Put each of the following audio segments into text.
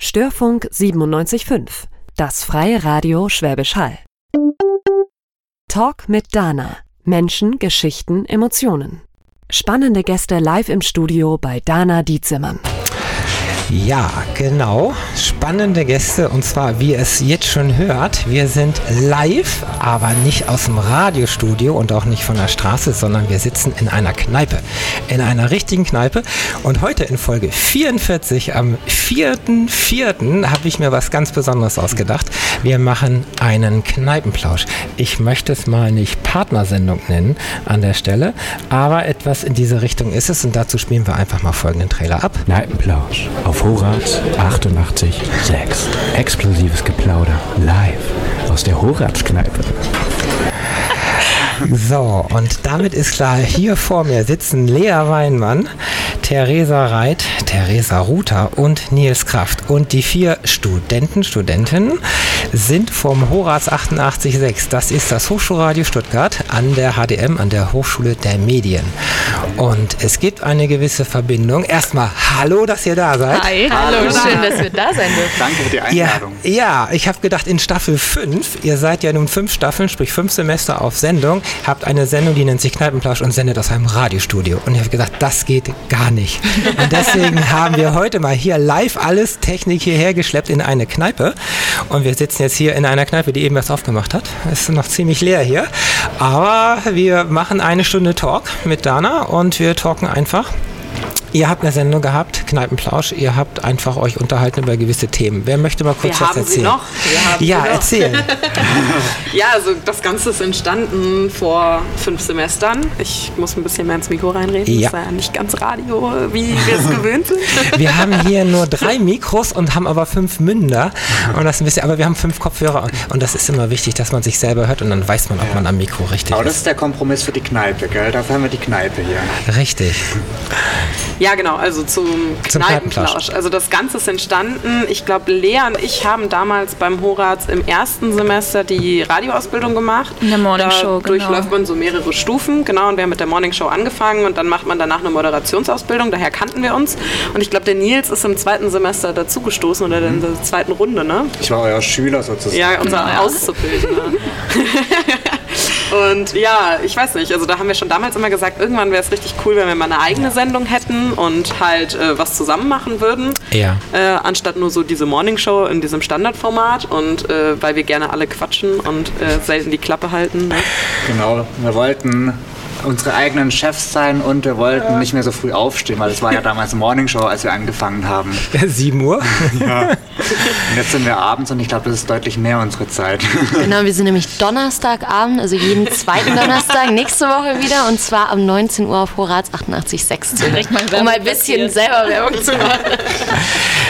Störfunk 97.5, das freie Radio Schwäbisch Hall. Talk mit Dana. Menschen, Geschichten, Emotionen. Spannende Gäste live im Studio bei Dana Dietzimmern. Ja, genau. Spannende Gäste und zwar, wie ihr es jetzt schon hört, wir sind live, aber nicht aus dem Radiostudio und auch nicht von der Straße, sondern wir sitzen in einer Kneipe. In einer richtigen Kneipe. Und heute in Folge 44, am 4.4., habe ich mir was ganz Besonderes ausgedacht. Wir machen einen Kneipenplausch. Ich möchte es mal nicht Partnersendung nennen an der Stelle, aber etwas in diese Richtung ist es und dazu spielen wir einfach mal folgenden Trailer ab. Kneipenplausch auf Horaz 88.6. Explosives Geplauder live aus der Horaz-Kneipe. So, und damit ist klar, hier vor mir sitzen Lea Weinmann, Theresa Reit, Theresa Ruther und Nils Kraft. Und die vier Studenten, Studentinnen sind vom Horaz 88.6. Das ist das Hochschulradio Stuttgart an der HDM, an der Hochschule der Medien. Und es gibt eine gewisse Verbindung. Erstmal, hallo, dass ihr da seid. Hi, hallo, hallo. schön, dass wir da sein dürfen. Danke für die Einladung. Ja, ja, ich habe gedacht, in Staffel 5, ihr seid ja nun fünf Staffeln, sprich fünf Semester auf Sendung, habt eine Sendung, die nennt sich Kneipenplausch und sendet aus einem Radiostudio. Und ich habe gedacht, das geht gar nicht. Und deswegen haben wir heute mal hier live alles Technik hierher geschleppt in eine Kneipe. Und wir sitzen jetzt hier in einer Kneipe, die eben erst aufgemacht hat. Es ist noch ziemlich leer hier. Aber wir machen eine Stunde Talk mit Dana und wir talken einfach Ihr habt eine Sendung gehabt, Kneipenplausch. Ihr habt einfach euch unterhalten über gewisse Themen. Wer möchte mal kurz Wir was haben erzählen? Sie noch. Wir haben ja, Sie noch. erzählen. Ja, also das Ganze ist entstanden vor fünf Semestern. Ich muss ein bisschen mehr ins Mikro reinreden. Ja. Das ist ja nicht ganz Radio, wie wir es gewöhnt sind. Wir haben hier nur drei Mikros und haben aber fünf Münder. Und das ist ein bisschen, aber wir haben fünf Kopfhörer. Und das ist immer wichtig, dass man sich selber hört und dann weiß man, ob man am Mikro richtig Aber das ist. ist der Kompromiss für die Kneipe, gell? Dafür haben wir die Kneipe hier. Richtig. Ja, genau, also zum, Zum Kneipenplausch. Also das Ganze ist entstanden. Ich glaube, Lea und ich haben damals beim Horaz im ersten Semester die Radioausbildung gemacht. In der Morning da genau. durchläuft man so mehrere Stufen, genau. Und wir haben mit der Morning Show angefangen und dann macht man danach eine Moderationsausbildung. Daher kannten wir uns. Und ich glaube, der Nils ist im zweiten Semester dazugestoßen oder in der zweiten Runde, ne? Ich war euer Schüler sozusagen. Ja, unser Auszubildender. Und ja, ich weiß nicht, also da haben wir schon damals immer gesagt, irgendwann wäre es richtig cool, wenn wir mal eine eigene Sendung hätten und halt äh, was zusammen machen würden. Ja. Äh, anstatt nur so diese Morning Show in diesem Standardformat und äh, weil wir gerne alle quatschen und äh, selten die Klappe halten. Ne? Genau. Wir wollten unsere eigenen Chefs sein und wir wollten nicht mehr so früh aufstehen, weil es war ja damals eine Morning Show, als wir angefangen haben. 7 Uhr. Und jetzt sind wir abends und ich glaube, das ist deutlich mehr unsere Zeit. Genau, wir sind nämlich Donnerstagabend, also jeden zweiten Donnerstag nächste Woche wieder und zwar um 19 Uhr auf Horaz 88.6. Direkt mal Um mal ein bisschen selber Werbung zu machen.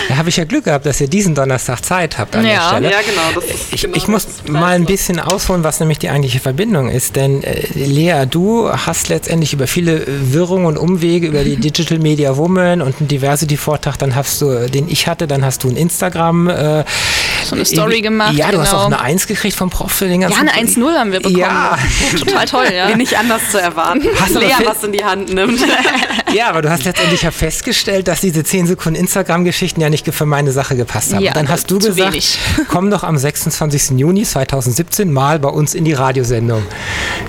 Da habe ich ja Glück gehabt, dass ihr diesen Donnerstag Zeit habt an der Ja. Stelle. Ja, genau. Das ist Ich, genau ich muss mal ein bisschen ausholen, was nämlich die eigentliche Verbindung ist. Denn äh, Lea, du hast letztendlich über viele äh, Wirrungen und Umwege über die Digital Media Woman und einen Diversity-Vortrag, dann hast du, äh, den ich hatte, dann hast du ein Instagram. Äh, So eine Story irgendwie- gemacht, Ja, du hast genau. auch eine Eins gekriegt vom Prof für den ganzen Ja, eine 1-0 haben wir bekommen. Ja. Total toll, ja. Wie nicht anders zu erwarten. Hast du Lea was in die Hand nimmt. Ja, aber du hast letztendlich ja festgestellt, dass diese 10 Sekunden Instagram-Geschichten ja nicht für meine Sache gepasst haben. Ja, und dann hast du zu gesagt, wenig. komm doch am 26. Juni 2017 mal bei uns in die Radiosendung.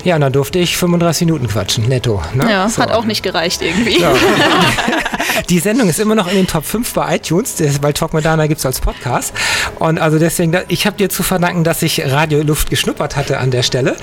Ja, und dann durfte ich 35 Minuten quatschen, netto. Ne? Ja, So. hat auch nicht gereicht irgendwie. Ja. Die Sendung ist immer noch in den Top 5 bei iTunes, weil Talk Modana gibt es als Podcast. Und also deswegen, ich habe dir zu verdanken, dass ich Radioluft geschnuppert hatte an der Stelle.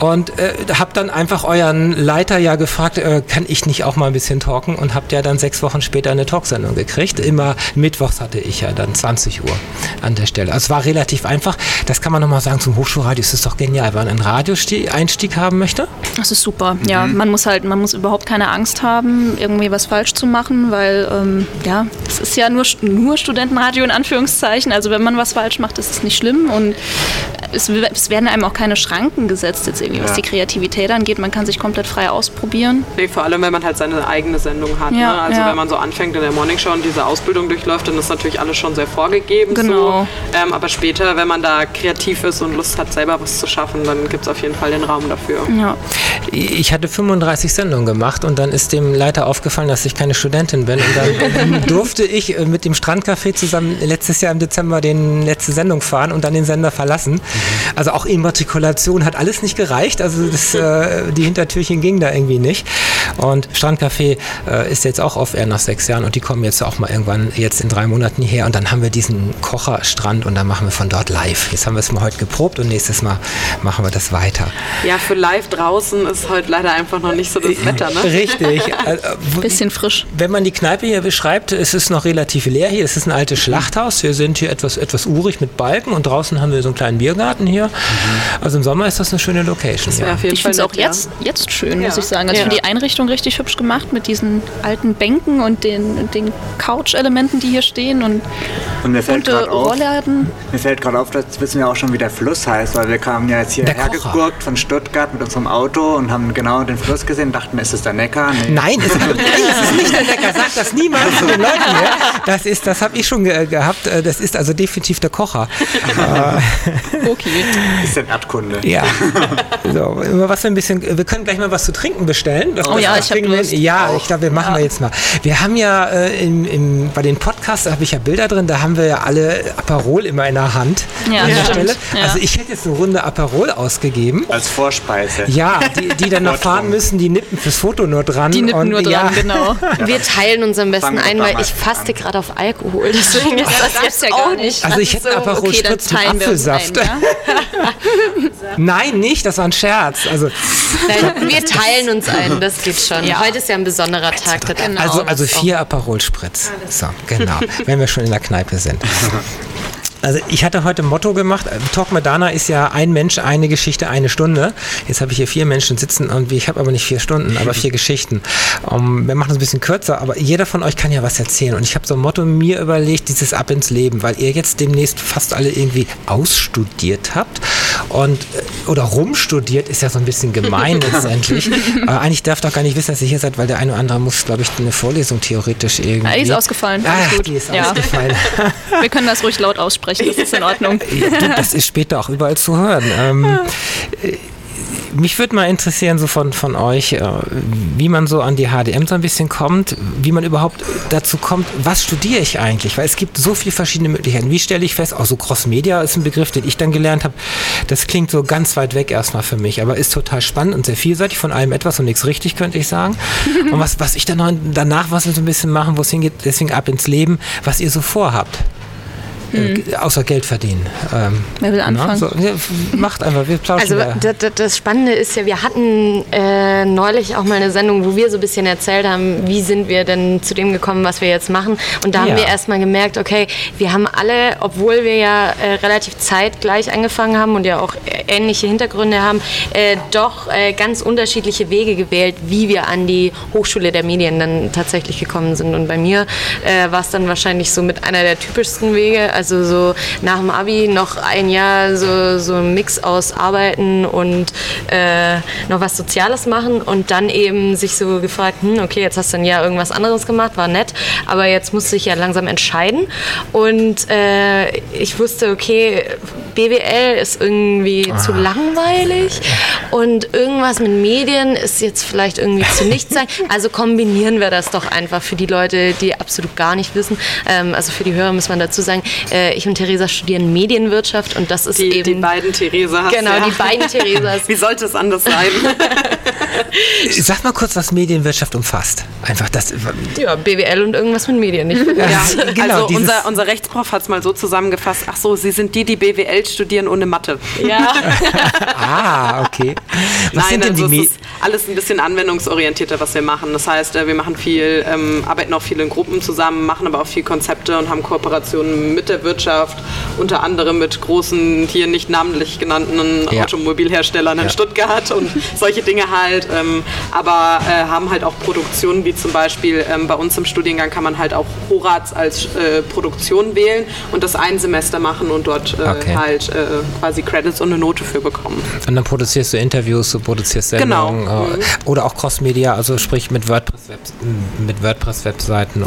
Und äh, habe dann einfach euren Leiter ja gefragt, äh, kann ich nicht auch mal ein bisschen talken? Und habt ja dann sechs Wochen später eine Talksendung gekriegt. Immer mittwochs hatte ich ja dann 20 Uhr an der Stelle. Also es war relativ einfach. Das kann man nochmal sagen zum Hochschulradio. Es ist doch genial, wenn man einen Radioeinstieg haben möchte. Das ist super. Ja, man muss halt, man muss überhaupt keine Angst haben, irgendwie was falsch zu machen, weil ähm, ja, es ist ja nur, nur Studentenradio in Anführungszeichen. Also wenn man was falsch macht, ist es nicht schlimm und es, es werden einem auch keine Schranken gesetzt jetzt irgendwie, was Ja. die Kreativität angeht. Man kann sich komplett frei ausprobieren. Nee, vor allem, wenn man halt seine eigene Sendung hat. Ja, ne? Also ja. wenn man so anfängt in der Morningshow und diese Ausbildung durchläuft, dann ist natürlich alles schon sehr vorgegeben. Genau. So. Ähm, aber später, wenn man da kreativ ist und Lust hat, selber was zu schaffen, dann gibt es auf jeden Fall den Raum dafür. Ja. Ich hatte 35 Sendungen gemacht und dann ist dem Leiter aufgefallen, dass ich keine Studentin Produzentin bin. Und dann durfte ich äh, mit dem Strandcafé zusammen letztes Jahr im Dezember den letzte Sendung fahren und dann den Sender verlassen. Also auch Immatrikulation hat alles nicht gereicht. Also das, äh, die Hintertürchen ging da irgendwie nicht. Und Strandcafé äh, ist jetzt auch auf Air nach sechs Jahren und die kommen jetzt auch mal irgendwann jetzt in drei Monaten hierher und dann haben wir diesen Kocherstrand und dann machen wir von dort live. Jetzt haben wir es mal heute geprobt und nächstes Mal machen wir das weiter. Ja, für live draußen ist heute leider einfach noch nicht so das Wetter, ne? Richtig. Also, Bisschen frisch. Wenn man die Kneipe hier beschreibt, es ist noch relativ leer hier. Es ist ein altes Schlachthaus. Wir sind hier etwas, etwas urig mit Balken und draußen haben wir so einen kleinen Biergarten hier. Also im Sommer ist das eine schöne Location. Das wäre Ja. auf jeden Ich Fall finde es auch jetzt, jetzt schön, muss Ja. ich sagen. Also Ja. ich finde die Einrichtung richtig hübsch gemacht mit diesen alten Bänken und den, den Couch-Elementen, die hier stehen und Und mir fällt bunte auf, Rollladen. mir fällt gerade auf, das wissen wir auch schon, wie der Fluss heißt, weil wir kamen ja jetzt hierher gegurkt von Stuttgart mit unserem Auto und haben genau den Fluss gesehen, dachten, ist es der Neckar? Nee. Nein, es, nein, es ist nicht der Lecker. Sag das niemals zu den Leuten hier. Das ist, das habe ich schon ge gehabt. Äh, Das ist also definitiv der Kocher. Okay. ist denn Erdkunde? Ja. So, immer was wir ein bisschen. Wir können gleich mal was zu trinken bestellen. Das- Oh ja, ich hab kriegen wir Lust. Ja, ich glaube, wir machen wir jetzt mal. Wir haben ja äh, im, im, bei den Podcasts, da habe ich ja Bilder drin, da haben wir ja alle Aperol immer in der Hand. Ja, an der stimmt. Stelle. Ja. Also ich hätte jetzt eine Runde Aperol ausgegeben. Als Vorspeise. Ja, die, die dann noch fahren müssen, die nippen fürs Foto nur dran. Die nippen und, nur dran, ja, genau. Wir teilen uns am besten ein, weil ich faste an. gerade auf Alkohol. Deswegen ist das jetzt ja auch gar nicht. Also ich hätte einen Aperol Okay, dann Spritz mit teilen wir uns ein, Apfelsaft. ja? Nein, nicht, das war ein Scherz. Also, Nein, wir teilen uns ein, das geht schon. Ja. Heute ist ja ein besonderer Tag. man also, also vier Aperol Spritz. So, genau. wenn wir schon in der Kneipe sind. Also ich hatte heute ein Motto gemacht, äh, Talk Madana ist ja ein Mensch, eine Geschichte, eine Stunde. Jetzt habe ich hier vier Menschen sitzen und ich habe aber nicht vier Stunden, aber vier Geschichten. Um, wir machen es ein bisschen kürzer, aber jeder von euch kann ja was erzählen. Und ich habe so ein Motto mir überlegt, dieses Ab ins Leben, weil ihr jetzt demnächst fast alle irgendwie ausstudiert habt und äh, oder rumstudiert, ist ja so ein bisschen gemein letztendlich. aber eigentlich darf doch gar nicht wissen, dass ihr hier seid, weil der eine oder andere muss, glaube ich, eine Vorlesung theoretisch irgendwie. Ja, die ist ausgefallen. Ah, die ist Ja. ausgefallen. Wir können das ruhig laut aussprechen, das ist in Ordnung. Ja, das ist später auch überall zu hören. Ähm, äh, mich würde mal interessieren, so von, von euch, äh, wie man so an die HDM so ein bisschen kommt, wie man überhaupt dazu kommt, was studiere ich eigentlich? Weil es gibt so viele verschiedene Möglichkeiten. Wie stelle ich fest, auch so Cross-Media ist ein Begriff, den ich dann gelernt habe. Das klingt so ganz weit weg erstmal für mich, aber ist total spannend und sehr vielseitig, von allem etwas und nichts richtig, könnte ich sagen. Und was, was ich dann noch danach, was wir so ein bisschen machen, wo es hingeht, deswegen ab ins Leben, was ihr so vorhabt. Äh, Außer Geld verdienen. Ähm, Wer will anfangen? so, macht einfach, wir plauschen. Also da. das, das Spannende ist ja, wir hatten äh, neulich auch mal eine Sendung, wo wir so ein bisschen erzählt haben, wie sind wir denn zu dem gekommen, was wir jetzt machen. Und da haben Ja. wir erstmal gemerkt, okay, wir haben alle, obwohl wir ja äh, relativ zeitgleich angefangen haben und ja auch äh, ähnliche Hintergründe haben, äh, doch äh, ganz unterschiedliche Wege gewählt, wie wir an die Hochschule der Medien dann tatsächlich gekommen sind. Und bei mir äh, war es dann wahrscheinlich so mit einer der typischsten Wege, also so nach dem Abi noch ein Jahr so, so ein Mix aus Arbeiten und äh, noch was Soziales machen und dann eben sich so gefragt, hm, okay, jetzt hast du ein Jahr irgendwas anderes gemacht, war nett, aber jetzt musst du dich ja langsam entscheiden. Und äh, ich wusste, okay, BWL ist irgendwie zu langweilig und irgendwas mit Medien ist jetzt vielleicht irgendwie zu nichts sein, also kombinieren wir das doch einfach für die Leute, die absolut gar nicht wissen, ähm, also für die Hörer muss man dazu sagen, äh, ich und Theresa studieren Medienwirtschaft und das ist Die, eben die beiden Theresas. Genau, ja. die beiden Theresas. Wie sollte es anders sein? Sag mal kurz, was Medienwirtschaft umfasst. Einfach das. Ja, BWL und irgendwas mit Medien, nicht? Ja, genau, also unser, unser Rechtsprof hat es mal so zusammengefasst, ach so, Sie sind die, die BWL studieren ohne Mathe. Ja. Ah, okay. Was Nein, sind denn also die es ist alles ein bisschen anwendungsorientierter, was wir machen. Das heißt, äh, wir machen viel, ähm, arbeiten auch viel in Gruppen zusammen, machen aber auch viel Konzepte und haben Kooperationen mit der Wirtschaft, unter anderem mit großen, hier nicht namentlich genannten Ja. Automobilherstellern in Ja. Stuttgart und solche Dinge halt. Ähm, aber äh, haben halt auch Produktionen, wie zum Beispiel ähm, bei uns im Studiengang kann man halt auch Horaz als äh, Produktion wählen und das ein Semester machen und dort äh, Okay. halt äh, quasi Credits und eine Note für bekommen. Und dann produzierst du Interviews, du produzierst Genau, Sendungen sagen. Äh, Oder auch Cross-Media, also sprich mit WordPress-Webseiten mit WordPress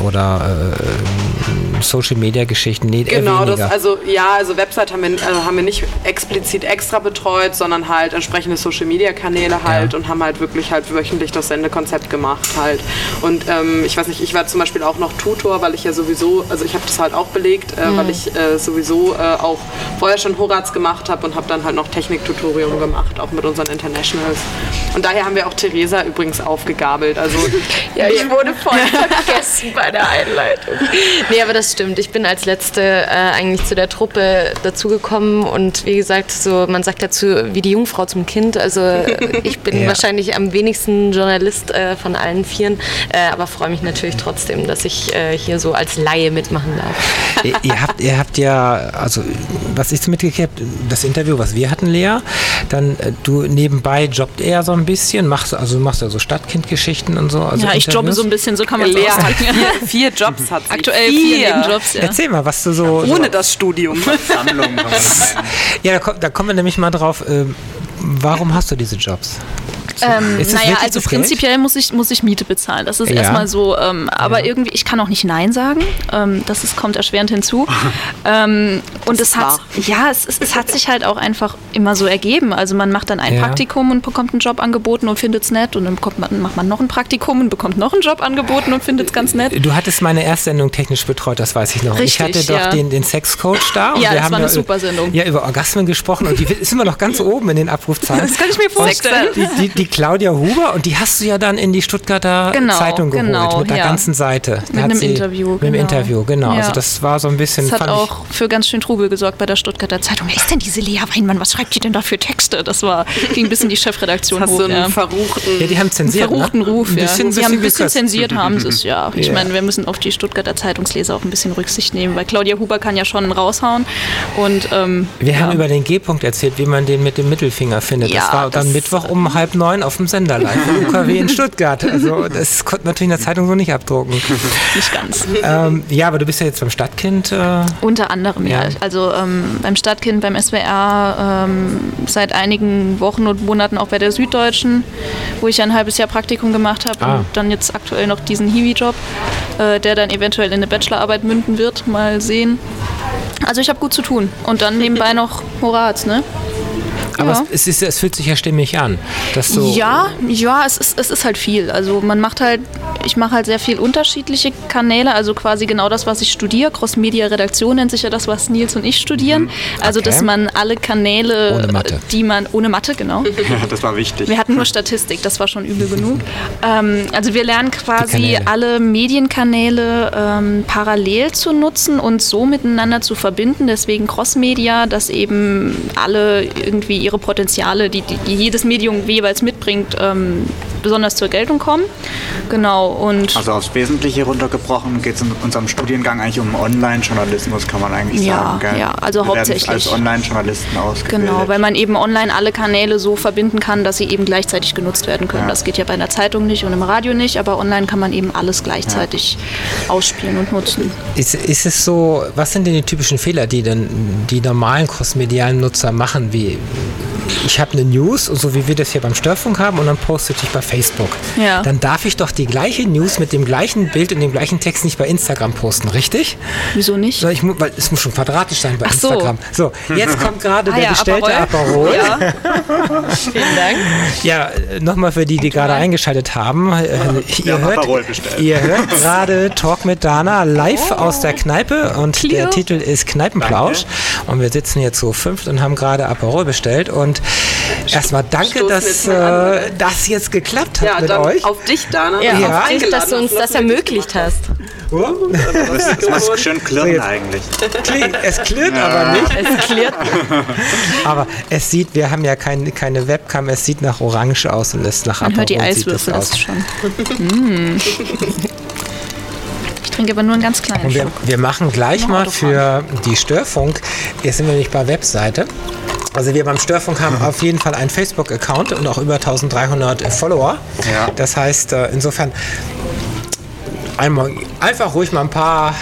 oder äh, Social-Media-Geschichten. Nee, Genau, das, also ja, also Website haben wir, also haben wir nicht explizit extra betreut, sondern halt entsprechende Social Media Kanäle halt und haben halt wirklich halt wöchentlich das Sendekonzept gemacht halt. Und ähm, ich weiß nicht, ich war zum Beispiel auch noch Tutor, weil ich ja sowieso, also ich habe das halt auch belegt, äh, weil ich äh, sowieso äh, auch vorher schon Horaz gemacht habe und habe dann halt noch Techniktutorium gemacht, auch mit unseren Internationals. Und daher haben wir auch Theresa übrigens aufgegabelt. Also Ja, ich wurde voll vergessen bei der Einleitung. Nee, aber das stimmt. Ich bin als Letzte äh, eigentlich zu der Truppe dazugekommen und wie gesagt, so man sagt dazu wie die Jungfrau zum Kind. Also ich bin Ja. wahrscheinlich am wenigsten Journalist äh, von allen Vieren, äh, aber freue mich natürlich trotzdem, dass ich äh, hier so als Laie mitmachen darf. ihr, ihr, habt, ihr habt ja, also was ich so mitgekriegt habe, das Interview, was wir hatten, Lea, dann äh, du nebenbei jobbt eher so ein bisschen, machst also machst ja so Stadtkindgeschichten und so. Also Ja, ich jobbe Interviews. so ein bisschen, so kann man es Lea hat ausdrücken. vier, vier Jobs hat sie. Aktuell vier Nebenjobs, ja. Erzähl mal, was du so. Ohne das Studium. Sammlung. Ja, da, kommt, da kommen wir nämlich mal drauf. ähm, warum hast du diese Jobs? Ähm, Ist naja, also zu Geld? prinzipiell muss ich, muss ich Miete bezahlen. Das ist Ja. erstmal so. Ähm, aber irgendwie, ich kann auch nicht Nein sagen. Ähm, das ist, kommt erschwerend hinzu. ähm, und es hat, ja, es, es, es hat sich halt auch einfach immer so ergeben. Also man macht dann ein Ja. Praktikum und bekommt einen Job angeboten und findet es nett. Und dann bekommt man, macht man noch ein Praktikum und bekommt noch einen Job angeboten und findet es ganz nett. Du hattest meine Erstsendung technisch betreut, das weiß ich noch. ich Richtig, hatte doch ja. den, den Sexcoach da. und Ja, wir das haben war eine ja, super Sendung. Ja, über Orgasmen gesprochen und die ist immer noch ganz oben in den Abrufzahlen. Das kann ich mir vorstellen. Die, die, die Claudia Huber und die hast du ja dann in die Stuttgarter Genau, Zeitung geholt genau, mit der ja. ganzen Seite. Da Mit einem sie- Interview, Mit dem genau. Interview, genau. Ja. Also das war so ein bisschen. Das hat fand auch für ganz schön Trubel gesorgt bei der Stuttgarter Zeitung. Wer ist denn diese Lea Weinmann? Was schreibt die denn da für Texte? Das war, ging ein bisschen die Chefredaktion Hast hoch. du einen ja. verruchten. Ja, die haben zensiert. verruchten ne? Ruf, ein ja. bisschen, Sie haben ein bisschen gekürzt. zensiert, haben sie es, ja. Ich Ja. meine, wir müssen auf die Stuttgarter Zeitungsleser auch ein bisschen Rücksicht nehmen, weil Claudia Huber kann ja schon raushauen. Und, ähm, Wir ja. haben über den G-Punkt erzählt, wie man den mit dem Mittelfinger findet. das Ja, war dann das- Mittwoch um halb neun auf dem Sender live im UKW in Stuttgart. Also das konnte natürlich in der Zeitung so nicht abdrucken. nicht ganz. ähm, ja, aber du bist ja jetzt beim Stadtkind. Äh, Unter anderem, ja. Ja. Also ähm, beim Stadtkind, beim SWR, ähm, seit einigen Wochen und Monaten auch bei der Süddeutschen, wo ich ein halbes Jahr Praktikum gemacht habe Ah. und dann jetzt aktuell noch diesen Hiwi-Job, äh, der dann eventuell in eine Bachelorarbeit münden wird. Mal sehen. Also ich habe gut zu tun. Und dann nebenbei noch Horaz, ne? Aber Ja. es, ist, es fühlt sich ja stimmig an. Dass so Ja, ja, es ist, es ist halt viel. Also man macht halt, ich mache halt sehr viel unterschiedliche Kanäle, also quasi genau das, was ich studiere. Cross-Media-Redaktion nennt sich ja das, was Nils und ich studieren. Also Okay. dass man alle Kanäle, Mathe. die man, ohne Mathe, genau. Ja, das war wichtig. Wir hatten nur Statistik, das war schon übel genug. Ähm, also wir lernen quasi alle Medienkanäle ähm, parallel zu nutzen und so miteinander zu verbinden. Deswegen Crossmedia, dass eben alle irgendwie ihre Potenziale, die, die, jedes Medium jeweils mitbringt, ähm, besonders zur Geltung kommen. Genau, und Also aufs Wesentliche runtergebrochen geht es in unserem Studiengang eigentlich um Online-Journalismus, kann man eigentlich Ja, sagen. Gell? ja, also Wir werden hauptsächlich. als Online-Journalisten ausgebildet. Genau, weil man eben online alle Kanäle so verbinden kann, dass sie eben gleichzeitig genutzt werden können. Ja. Das geht ja bei einer Zeitung nicht und im Radio nicht, aber online kann man eben alles gleichzeitig ausspielen und nutzen. ist, ist es so, was sind denn die typischen Fehler, die denn die normalen crossmedialen Nutzer machen? Wie ich habe eine News, so wie wir das hier beim Störfunk haben, und dann poste ich bei Facebook. Ja. Dann darf ich doch die gleiche News mit dem gleichen Bild und dem gleichen Text nicht bei Instagram posten, richtig? Wieso nicht? So, ich, weil es muss schon quadratisch sein bei Ach so. Instagram. So, jetzt kommt gerade Ah der ja, bestellte Aperol. Ja. Vielen Dank. Ja, nochmal für die, die gerade eingeschaltet haben. Äh, ihr, hört, ihr hört gerade Talk mit Dana live aus der Kneipe und der Clear. Titel ist Kneipenplausch. Und wir sitzen hier zu fünft und haben gerade Aperol bestellt. Und erstmal danke, Stoßen dass äh, das jetzt geklappt hat Ja, mit dann euch. auf dich, Dana. Ja, dass du Ja. auf dich, dass du uns das ermöglicht hast. Das muss schön klirren jetzt- eigentlich. Es klirrt aber nicht. Es klärt. Aber es sieht, wir haben ja kein, keine Webcam, es sieht nach Orange aus und es nach Man hört die Eiswürfel, das aus. ist schon. Mm. Ich trinke aber nur einen ganz kleinen Und wir, wir machen gleich mal für die Störfunk, jetzt sind wir nämlich bei Webseite. Also wir beim Störfunk haben auf jeden Fall einen Facebook-Account und auch über 1300 Follower. Ja. Das heißt, äh, insofern einmal, einfach ruhig mal ein paar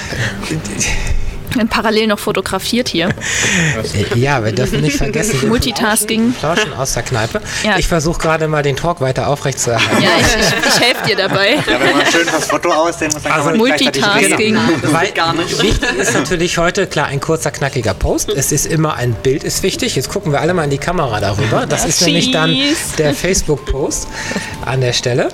Parallel noch fotografiert hier. Äh, Ja, wir dürfen nicht vergessen. Multitasking. Plauschen aus der Kneipe. Ja. Ich versuche gerade mal den Talk weiter aufrecht zu erhalten. Ja, ich, ich, ich helfe dir dabei. Ja, wenn man schön das Foto aussehen muss, dann kann man Multitasking. Das Weil gar nicht. Wichtig ist natürlich heute, klar, ein kurzer, knackiger Post. Es ist immer ein Bild, ist wichtig. Jetzt gucken wir alle mal in die Kamera darüber. Das ist nämlich dann der Facebook-Post an der Stelle.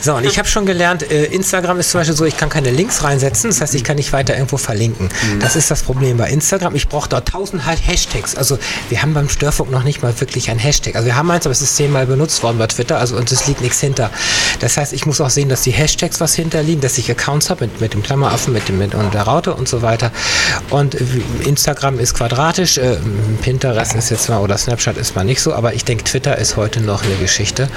So, und ich habe schon gelernt, äh, Instagram ist zum Beispiel so, ich kann keine Links reinsetzen, das heißt, ich kann nicht weiter irgendwo verlinken. Das ist das Problem bei Instagram. Ich brauche da tausend halt Hashtags. Also wir haben beim Störfunk noch nicht mal wirklich ein Hashtag. Also wir haben eins, aber es ist zehnmal benutzt worden bei Twitter, also und es liegt nichts hinter. Das heißt, ich muss auch sehen, dass die Hashtags was hinterliegen, dass ich Accounts habe mit, mit dem Klammeraffen, mit dem mit und der Raute und so weiter. Und äh, Instagram ist quadratisch, äh, Pinterest ist jetzt mal oder Snapchat ist mal nicht so, aber ich denke, Twitter ist heute noch eine Geschichte.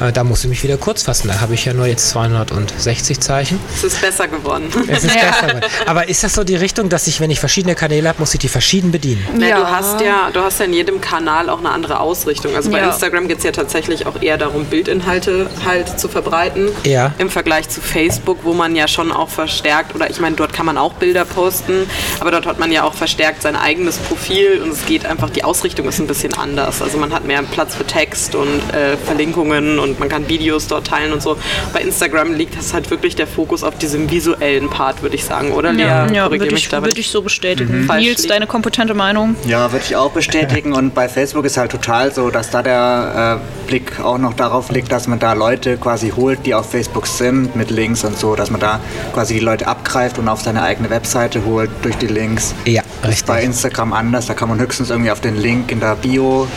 Äh, da muss ich mich wieder kurz fassen. Da habe ich ja nur jetzt 260 Zeichen. Es ist besser geworden. Es ist besser geworden. Aber ist das so die Richtung, dass ich, wenn ich verschiedene Kanäle habe, muss ich die verschieden bedienen? Ja. Ja. Du hast ja, du hast ja in jedem Kanal auch eine andere Ausrichtung. Also bei Ja. Instagram geht es ja tatsächlich auch eher darum, Bildinhalte halt zu verbreiten. Ja. Im Vergleich zu Facebook, wo man ja schon auch verstärkt, oder ich meine, dort kann man auch Bilder posten, aber dort hat man ja auch verstärkt sein eigenes Profil und es geht einfach, die Ausrichtung ist ein bisschen anders. Also man hat mehr Platz für Text und äh, Verlinkungen und man kann Videos dort teilen und so. Bei Instagram liegt das halt wirklich der Fokus auf diesem visuellen Part, würde ich sagen, oder Lea? Ja, ja würde ich, würd ich so bestätigen. falsch Nils, deine kompetente Meinung? Ja, würde ich auch bestätigen. Und bei Facebook ist halt total so, dass da der äh, Blick auch noch darauf liegt, dass man da Leute quasi holt, die auf Facebook sind, mit Links und so, dass man da quasi die Leute abgreift und auf seine eigene Webseite holt durch die Links. Ja, Das ist bei richtig. Instagram anders, da kann man höchstens irgendwie auf den Link in der Bio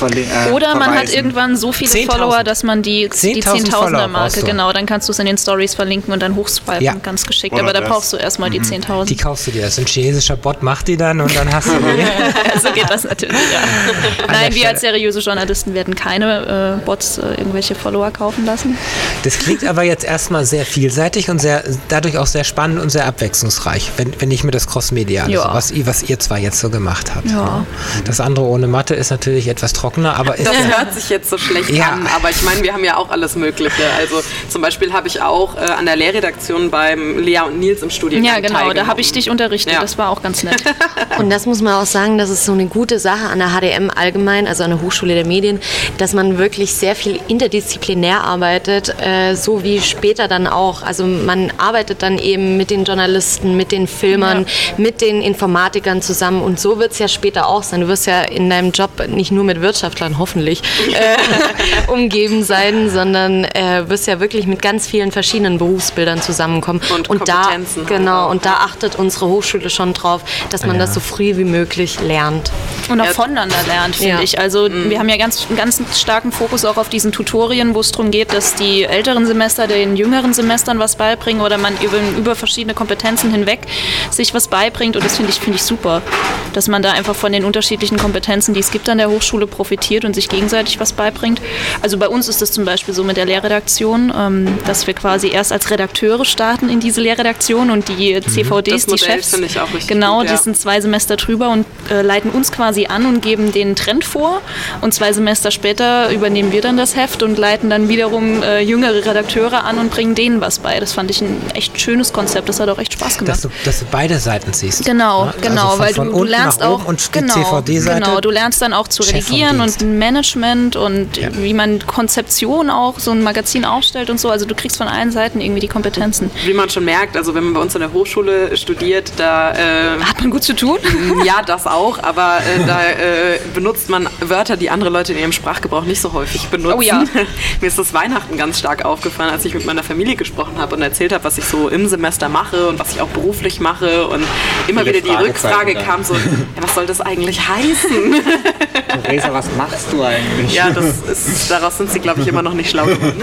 äh, Oder man hat verweisen. irgendwann so viele 10.000. Follower, dass man die, die 10.000 Follower 10.000er brauchst Marke, genau, dann kannst du es in den Stories verlinken und dann hochswipen, Ja. ganz geschickt. Oder Aber da brauchst du erstmal die 10.000. Die kaufst du dir. Das ist ein chinesischer Bot, macht die dann und dann hast du die. so geht das natürlich, ja. Nein, wir als seriöse Journalisten werden keine äh, Bots äh, irgendwelche Follower kaufen lassen. Das klingt aber jetzt erstmal sehr vielseitig und sehr, dadurch auch sehr spannend und sehr abwechslungsreich, wenn, wenn ich mir das Crossmediale, Ja. so, was, ihr- was ihr zwar jetzt so gemacht habt. Ja. Das andere ohne Mathe ist natürlich etwas trockener, aber ist Das ja, hört sich jetzt so schlecht Ja. an, aber ich meine, wir haben ja auch alles Mögliche. Also zum Beispiel habe ich auch äh, an der Lehrredaktion beim Lea und Nils im Studiengang Ja, genau, da habe ich dich unterrichtet. Ja. Das war auch ganz nett. Und das muss man auch sagen, das ist so eine gute Sache an der HDM allgemein, also an der Hochschule der Medien, dass man wirklich sehr viel interdisziplinär arbeitet, äh, so wie später dann auch. Also man arbeitet dann eben mit den Journalisten, mit den Filmern, mit den Informatikern zusammen und so wird es ja später auch sein. Du wirst ja in deinem Job nicht nur mit Wirtschaftlern hoffentlich äh, umgeben sein, sondern äh, wirst ja wirklich mit ganz vielen verschiedenen Berufsbildern zusammenkommen. Und da, Kompetenzen halt genau, und da achtet unsere Hochschule schon drauf, dass man das so früh wie möglich lernt. Und auch voneinander lernt, finde Ja. ich. Also wir haben ja ganz, einen ganz starken Fokus auch auf diesen Tutorien, wo es darum geht, dass die älteren Semester den jüngeren Semestern was beibringen oder man über, über verschiedene Kompetenzen hinweg sich was beibringt. Und das finde ich, finde ich super, dass man da einfach von den unterschiedlichen Kompetenzen, die es gibt an der Hochschule, profitiert und sich gegenseitig was beibringt. Also bei uns ist das zum Beispiel so mit der Lehrredaktion, ähm, dass wir quasi erst als Redakteure starten in diese Lehrredaktion und die CVDs, Das die Chefs, genau, gut, ja. die sind zwei Semester drüber und äh, leiten uns quasi an und geben den Trend vor. Und zwei Semester später übernehmen wir dann das Heft und leiten dann wiederum äh, jüngere Redakteure an und bringen denen was bei. Das fand ich ein echt schönes Konzept. Das hat auch echt Spaß gemacht. dass, du, dass du beide Seiten siehst. Genau, Ne? genau, also von, weil von du, du lernst auch und die genau, CVD-Seite. genau, du lernst dann auch zu Chef redigieren Dienst. und Management und Ja. wie man Konzeption auch so ein Magazin aufstellt und so. Also du kriegst von allen Seiten irgendwie die Kompetenzen. Wie man schon merkt, also wenn man bei uns an der Hochschule studiert, da äh, Hat man gut zu tun. ja das auch, aber äh, da äh, benutzt man Wörter, die andere Leute in ihrem Sprachgebrauch nicht so häufig benutzen. Oh ja. Mir ist das Weihnachten ganz stark aufgefallen, als ich mit meiner Familie gesprochen habe und erzählt habe, was ich so im Semester mache und was ich auch beruflich mache und immer Viele wieder die Rückfrage dann. kam so, ja, was soll das eigentlich heißen? Theresa, was machst du eigentlich? ja, das ist, daraus sind sie, glaube ich, immer noch nicht schlau geworden.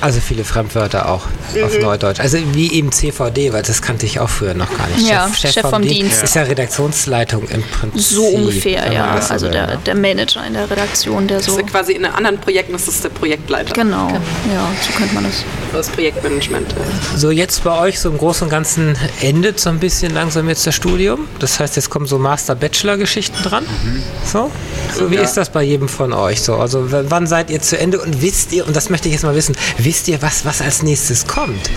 Also viele Fremdwörter auch auf Mhm. Neudeutsch. Also wie eben CVD, weil das kannte ich auch früher noch gar nicht. Ja, Chef vom Dienst. Ist ja Redaktionsleitung im Prinzip. So ungefähr, ja. das so Also der, der Manager in der Redaktion, der so. Also quasi in anderen Projekten ist es der Projektleiter. Genau, ja, so könnte man das. Das Projektmanagement. So, jetzt bei euch so im Großen und Ganzen endet so ein bisschen langsam jetzt das Studium. Das heißt, jetzt kommen so Master-Bachelor-Geschichten dran. So. So, wie Ja. ist das bei jedem von euch so? Also wann seid ihr zu Ende und wisst ihr, und das möchte ich jetzt mal wissen, wisst ihr, was, was als nächstes kommt?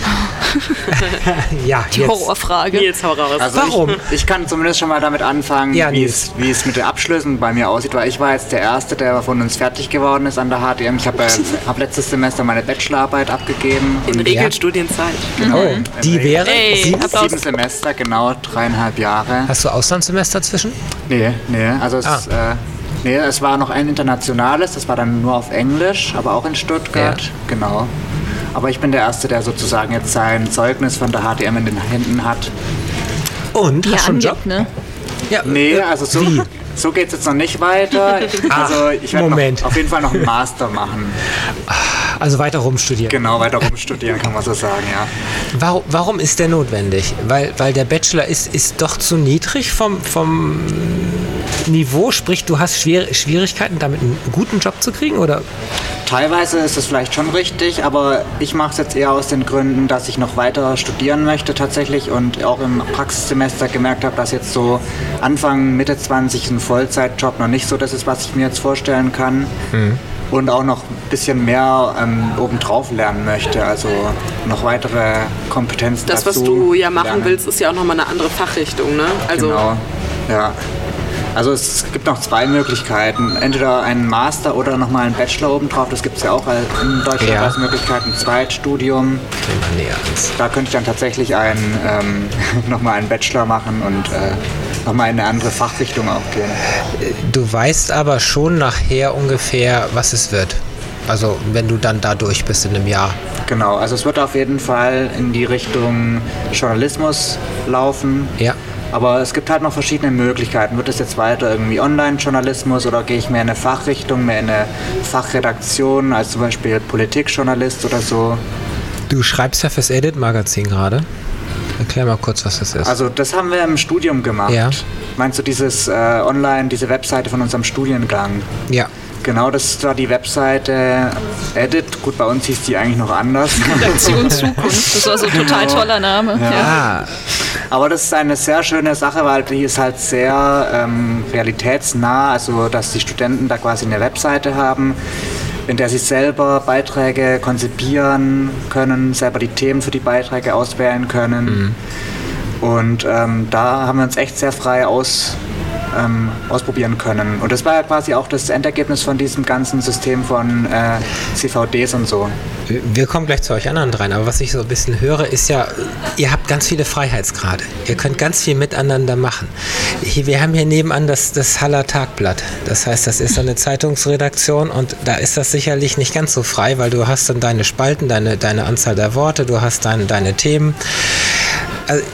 ja, Die jetzt. Horrorfrage. Nils, hau raus. Also Warum? Ich, ich kann zumindest schon mal damit anfangen, Ja, wie, es, wie es mit den Abschlüssen bei mir aussieht, weil ich war jetzt der Erste, der von uns fertig geworden ist an der HTM. Ich habe äh, hab letztes Semester meine Bachelorarbeit abgegeben. In Regelstudienzeit. Oh, die wäre? Ey, sieben? Semester, genau dreieinhalb Jahre. Hast du Auslandssemester zwischen? Nee, nee, also es, Ah. äh, nee, es war noch ein internationales, das war dann nur auf Englisch, aber auch in Stuttgart, Ja. genau. Aber ich bin der Erste, der sozusagen jetzt sein Zeugnis von der HTM in den Händen hat. Und? Ja, Hast du einen Job? ne? Ja, Nee, also so, Wie? So geht es jetzt noch nicht weiter. Also ich werde auf jeden Fall noch einen Master machen. Also weiter rumstudieren. Genau, weiter rumstudieren, kann man so sagen, ja. Warum, warum ist der notwendig? Weil, weil der Bachelor ist, ist doch zu niedrig vom, vom Niveau, sprich du hast schwer, Schwierigkeiten damit einen guten Job zu kriegen oder? Teilweise ist es vielleicht schon richtig, aber ich mache es jetzt eher aus den Gründen, dass ich noch weiter studieren möchte tatsächlich und auch im Praxissemester gemerkt habe, dass jetzt so Anfang, Mitte 20 ein Vollzeitjob noch nicht so das ist, was ich mir jetzt vorstellen kann. Und auch noch ein bisschen mehr ähm, obendrauf lernen möchte, also noch weitere Kompetenzen Das, was dazu du ja machen lernen. willst, ist ja auch nochmal eine andere Fachrichtung, ne? Also genau, ja. Also es gibt noch zwei Möglichkeiten. Entweder einen Master oder nochmal einen Bachelor obendrauf. Das gibt es ja auch in Deutschland Ja. als Möglichkeit. Ein Zweitstudium. Da könnte ich dann tatsächlich einen, ähm, nochmal einen Bachelor machen und äh, nochmal in eine andere Fachrichtung auch gehen. Du weißt aber schon nachher ungefähr, was es wird. Also wenn du dann da durch bist in einem Jahr. Genau, also es wird auf jeden Fall in die Richtung Journalismus laufen. Ja. Aber es gibt halt noch verschiedene Möglichkeiten. Wird es jetzt weiter irgendwie Online-Journalismus oder gehe ich mehr in eine Fachrichtung, mehr in eine Fachredaktion, als zum Beispiel Politikjournalist oder so? Du schreibst ja fürs Edit-Magazin gerade. Erklär mal kurz, was das ist. Also das haben wir im Studium gemacht. Ja. Meinst du dieses äh, Online, diese Webseite von unserem Studiengang? ja. Genau, das war die Webseite Edit. Gut, bei uns hieß die eigentlich noch anders. Redaktion Zukunft. Das war so ein total toller Name. Ja. Ah, Aber das ist eine sehr schöne Sache, weil die ist halt sehr ähm, realitätsnah, also dass die Studenten da quasi eine Webseite haben, in der sie selber Beiträge konzipieren können, selber die Themen für die Beiträge auswählen können. Und ähm, da haben wir uns echt sehr frei aus, ähm, ausprobieren können. Und das war ja quasi auch das Endergebnis von diesem ganzen System von äh, CVDs und so. wir kommen gleich zu euch anderen dreien, aber was ich so ein bisschen höre, ist ja, ihr habt ganz viele Freiheitsgrade. Ihr könnt ganz viel miteinander machen. Wir haben hier nebenan das, das Haller Tagblatt. Das heißt, das ist eine Zeitungsredaktion und da ist das sicherlich nicht ganz so frei, weil du hast dann deine Spalten, deine, deine Anzahl der Worte, du hast dein, deine Themen. Also,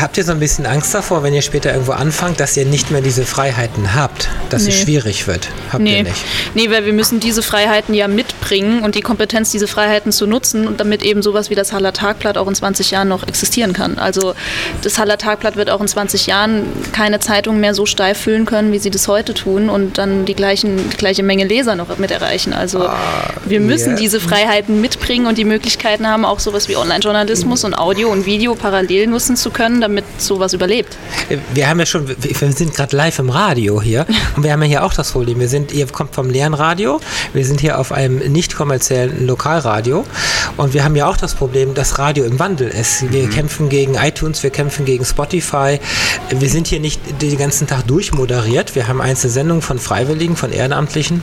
habt ihr so ein bisschen Angst davor, wenn ihr später irgendwo anfangt, dass ihr nicht mehr diese Freiheiten habt, dass es Nee. schwierig wird? Habt ihr Nee. nicht? nee, weil wir müssen diese Freiheiten ja mitbringen und die Kompetenz, diese Freiheiten zu nutzen und damit eben sowas wie das Haller Tagblatt auch in 20 Jahren noch existieren kann. Also das Haller Tagblatt wird auch in 20 Jahren keine Zeitung mehr so steif füllen können, wie sie das heute tun und dann die, gleichen, die gleiche Menge Leser noch mit erreichen. Also wir müssen ja. diese Freiheiten mitbringen und die Möglichkeiten haben, auch sowas wie Online-Journalismus und Audio und Video parallel nutzen zu können, damit sowas überlebt. Wir haben ja schon, wir sind gerade live im Radio hier und wir haben ja hier auch das Problem. Wir sind, ihr kommt vom leeren Radio, wir sind hier auf einem nicht kommerziellen Lokalradio und wir haben ja auch das Problem, dass Radio im Wandel ist. Wir kämpfen gegen iTunes, wir kämpfen gegen Spotify. Wir sind hier nicht den ganzen Tag durchmoderiert. Wir haben einzelne Sendungen von Freiwilligen, von Ehrenamtlichen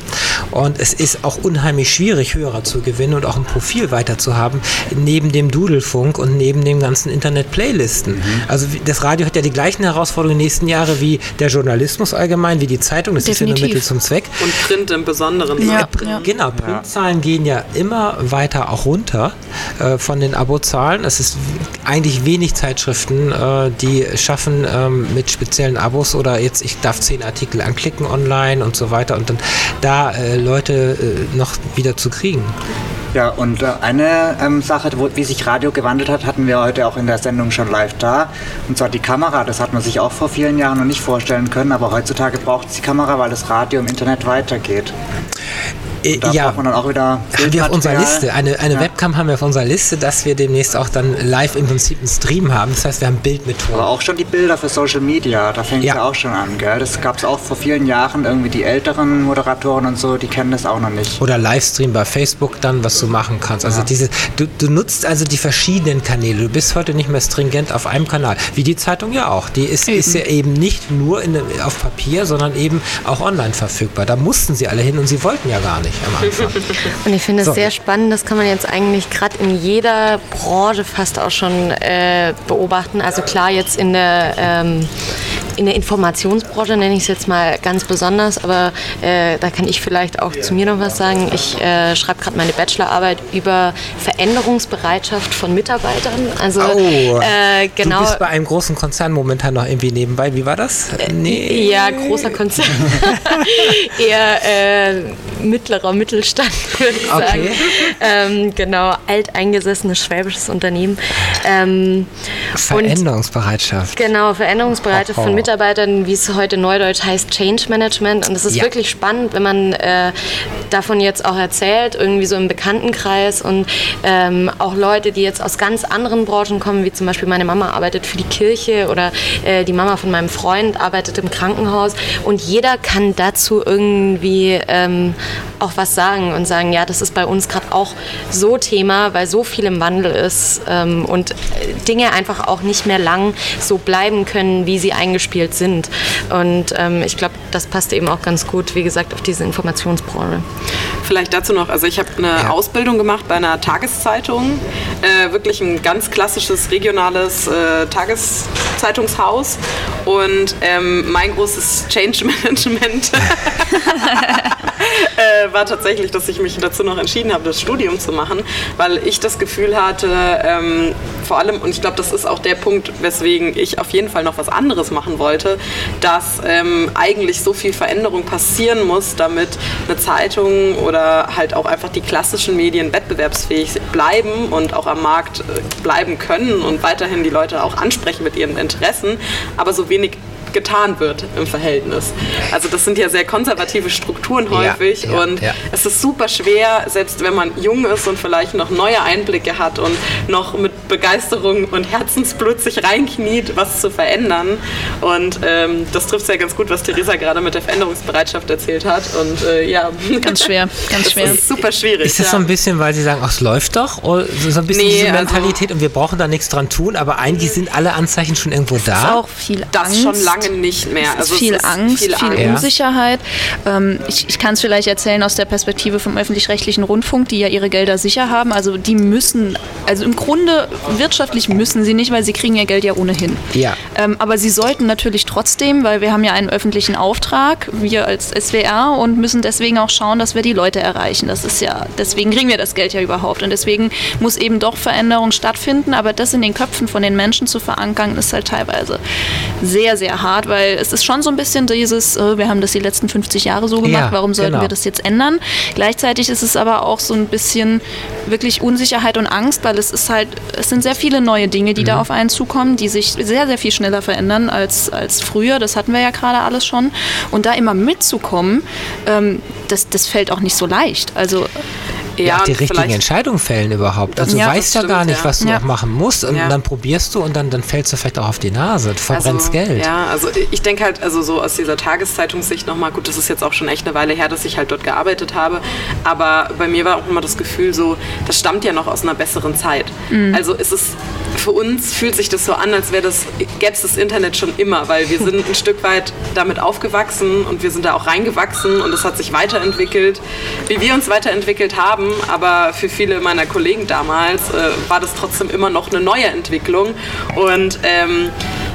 und es ist auch unheimlich schwierig, Hörer zu gewinnen und auch ein Profil weiter zu haben, neben dem Dudelfunk und neben dem ganzen Internet-Playlisten. Also wie- das Radio hat ja die gleichen Herausforderungen in den nächsten Jahren wie der Journalismus allgemein, wie die Zeitung. Das ist ja nur Definitiv. Mittel zum Zweck. Und Print im Besonderen. Ja. Ne? Ja. Genau, Printzahlen gehen ja immer weiter auch runter äh, von den Abozahlen. Es ist eigentlich wenig Zeitschriften, äh, die schaffen ähm, mit speziellen Abos oder jetzt, ich darf zehn Artikel anklicken online und so weiter und dann da äh, Leute äh, noch wieder zu kriegen. Ja, und äh, eine ähm, Sache, wo, wie sich Radio gewandelt hat, hatten wir heute auch in der Sendung schon live da. Und zwar die Kamera. Das hat man sich auch vor vielen Jahren noch nicht vorstellen können, aber heutzutage braucht es die Kamera, weil das Radio im Internet weitergeht. Äh, da ja. braucht man dann auch wieder Haben wir auf unserer Liste. Eine, eine Ja. Webcam haben wir auf unserer Liste, dass wir demnächst auch dann live im Prinzip einen Stream haben. Das heißt, wir haben Bild mit Ton. Aber auch schon die Bilder für Social Media, da fängt es Ja. ja. auch schon an, gell? Das gab es auch vor vielen Jahren, irgendwie die älteren Moderatoren und so, die kennen das auch noch nicht. Oder Livestream bei Facebook dann, was du machen kannst. Also diese, du, du nutzt also die verschiedenen Kanäle. Du bist heute nicht mehr stringent auf einem Kanal. Wie die Zeitung ja auch. Die ist, ist ja eben nicht nur in, auf Papier, sondern eben auch online verfügbar. Da mussten sie alle hin und sie wollten ja gar nicht. Und ich finde es So. sehr spannend, das kann man jetzt eigentlich gerade in jeder Branche fast auch schon äh, beobachten. Also klar, jetzt in der, ähm, in der Informationsbranche nenne ich es jetzt mal ganz besonders, aber äh, da kann ich vielleicht auch zu mir noch was sagen. Ich äh, schreibe gerade meine Bachelorarbeit über Veränderungsbereitschaft von Mitarbeitern. Also Oh, äh, genau. Du bist bei einem großen Konzern momentan noch irgendwie nebenbei. Wie war das? Nee. Ja, großer Konzern. Eher äh, mittlerer Mittelstand, würde ich Okay. sagen. Ähm, genau, alteingesessenes schwäbisches Unternehmen. Ähm, und Veränderungsbereitschaft. Genau, Veränderungsbereitschaft Oho. von Mitarbeitern, wie es heute neudeutsch heißt, Change Management. Und es ist Ja. wirklich spannend, wenn man äh, davon jetzt auch erzählt, irgendwie so im Bekanntenkreis und ähm, auch Leute, die jetzt aus ganz anderen Branchen kommen, wie zum Beispiel meine Mama arbeitet für die Kirche oder äh, die Mama von meinem Freund arbeitet im Krankenhaus. Und jeder kann dazu irgendwie ähm, auch was sagen und sagen, ja, das ist bei uns gerade auch so Thema, weil so viel im Wandel ist ähm, und Dinge einfach auch nicht mehr lang so bleiben können, wie sie eingespielt sind. Und ähm, ich glaube, das passt eben auch ganz gut, wie gesagt, auf diese Informationsbranche. Vielleicht dazu noch, also ich habe eine Ja. Ausbildung gemacht bei einer Tageszeitung, äh, wirklich ein ganz klassisches regionales äh, Tageszeitungshaus und ähm, mein großes Change Management äh, war tatsächlich, dass ich mich dazu noch entschieden habe, das Studium zu machen, weil ich das Gefühl hatte, ähm, vor allem, und ich glaube, das ist auch der Punkt, weswegen ich auf jeden Fall noch was anderes machen wollte, dass ähm, eigentlich so viel Veränderung passieren muss, damit eine Zeitung oder halt auch einfach die klassischen Medien wettbewerbsfähig bleiben und auch am Markt äh, bleiben können und weiterhin die Leute auch ansprechen mit ihren Interessen, aber so wenig getan wird im Verhältnis. Also das sind ja sehr konservative Strukturen Ja, häufig ja, und ja. es ist super schwer, selbst wenn man jung ist und vielleicht noch neue Einblicke hat und noch mit Begeisterung und Herzensblut sich reinkniet, was zu verändern. Und ähm, das trifft sehr ganz gut, was Theresa gerade mit der Veränderungsbereitschaft erzählt hat. Und äh, ja, Ganz schwer, ganz das schwer. ist super schwierig. Ist das ja. so ein bisschen, weil sie sagen, ach, es läuft doch? Oder so ein bisschen Nee, diese also- Mentalität und wir brauchen da nichts dran tun, aber eigentlich sind alle Anzeichen schon irgendwo ist da. auch viel das Angst. schon lange nicht mehr. Es ist Also viel es ist Angst, viel, Angst. Unsicherheit. Ähm, ich ich kann es vielleicht erzählen aus der Perspektive vom öffentlich-rechtlichen Rundfunk, die ja ihre Gelder sicher haben. Also die müssen, also im Grunde wirtschaftlich müssen sie nicht, weil sie kriegen ihr Geld ja ohnehin. Ja. Ähm, aber sie sollten natürlich trotzdem, weil wir haben ja einen öffentlichen Auftrag, wir als SWR und müssen deswegen auch schauen, dass wir die Leute erreichen. Das ist ja, deswegen kriegen wir das Geld ja überhaupt. Und deswegen muss eben doch Veränderung stattfinden, aber das in den Köpfen von den Menschen zu verankern, ist halt teilweise sehr, sehr hart, weil es ist schon so ein bisschen dieses, äh, wir haben das die letzten 50 Jahre so gemacht, Ja, warum sollten genau. wir das jetzt ändern? Gleichzeitig ist es aber auch so ein bisschen wirklich Unsicherheit und Angst, weil es ist halt, es sind sehr viele neue Dinge, die Mhm. da auf einen zukommen, die sich sehr, sehr viel schneller verändern als, als früher. Das hatten wir ja gerade alles schon. Und da immer mitzukommen, ähm, das, das fällt auch nicht so leicht. Also ja, auch die richtigen Entscheidungen fällen überhaupt. Also Ja, du weißt ja gar nicht, ja. was du Ja. machen musst und dann probierst du und dann, dann fällst du vielleicht auch auf die Nase. Du verbrennst also, Geld. Ja, also ich denke halt, also so aus dieser Tageszeitungssicht nochmal, gut, das ist jetzt auch schon echt eine Weile her, dass ich halt dort gearbeitet habe, aber bei mir war auch immer das Gefühl so, das stammt ja noch aus einer besseren Zeit. Also ist es, für uns fühlt sich das so an, als wäre das, gäbe es das Internet schon immer, weil wir sind ein Stück weit damit aufgewachsen und wir sind da auch reingewachsen und es hat sich weiterentwickelt, wie wir uns weiterentwickelt haben, aber für viele meiner Kollegen damals äh, war das trotzdem immer noch eine neue Entwicklung. Und ähm,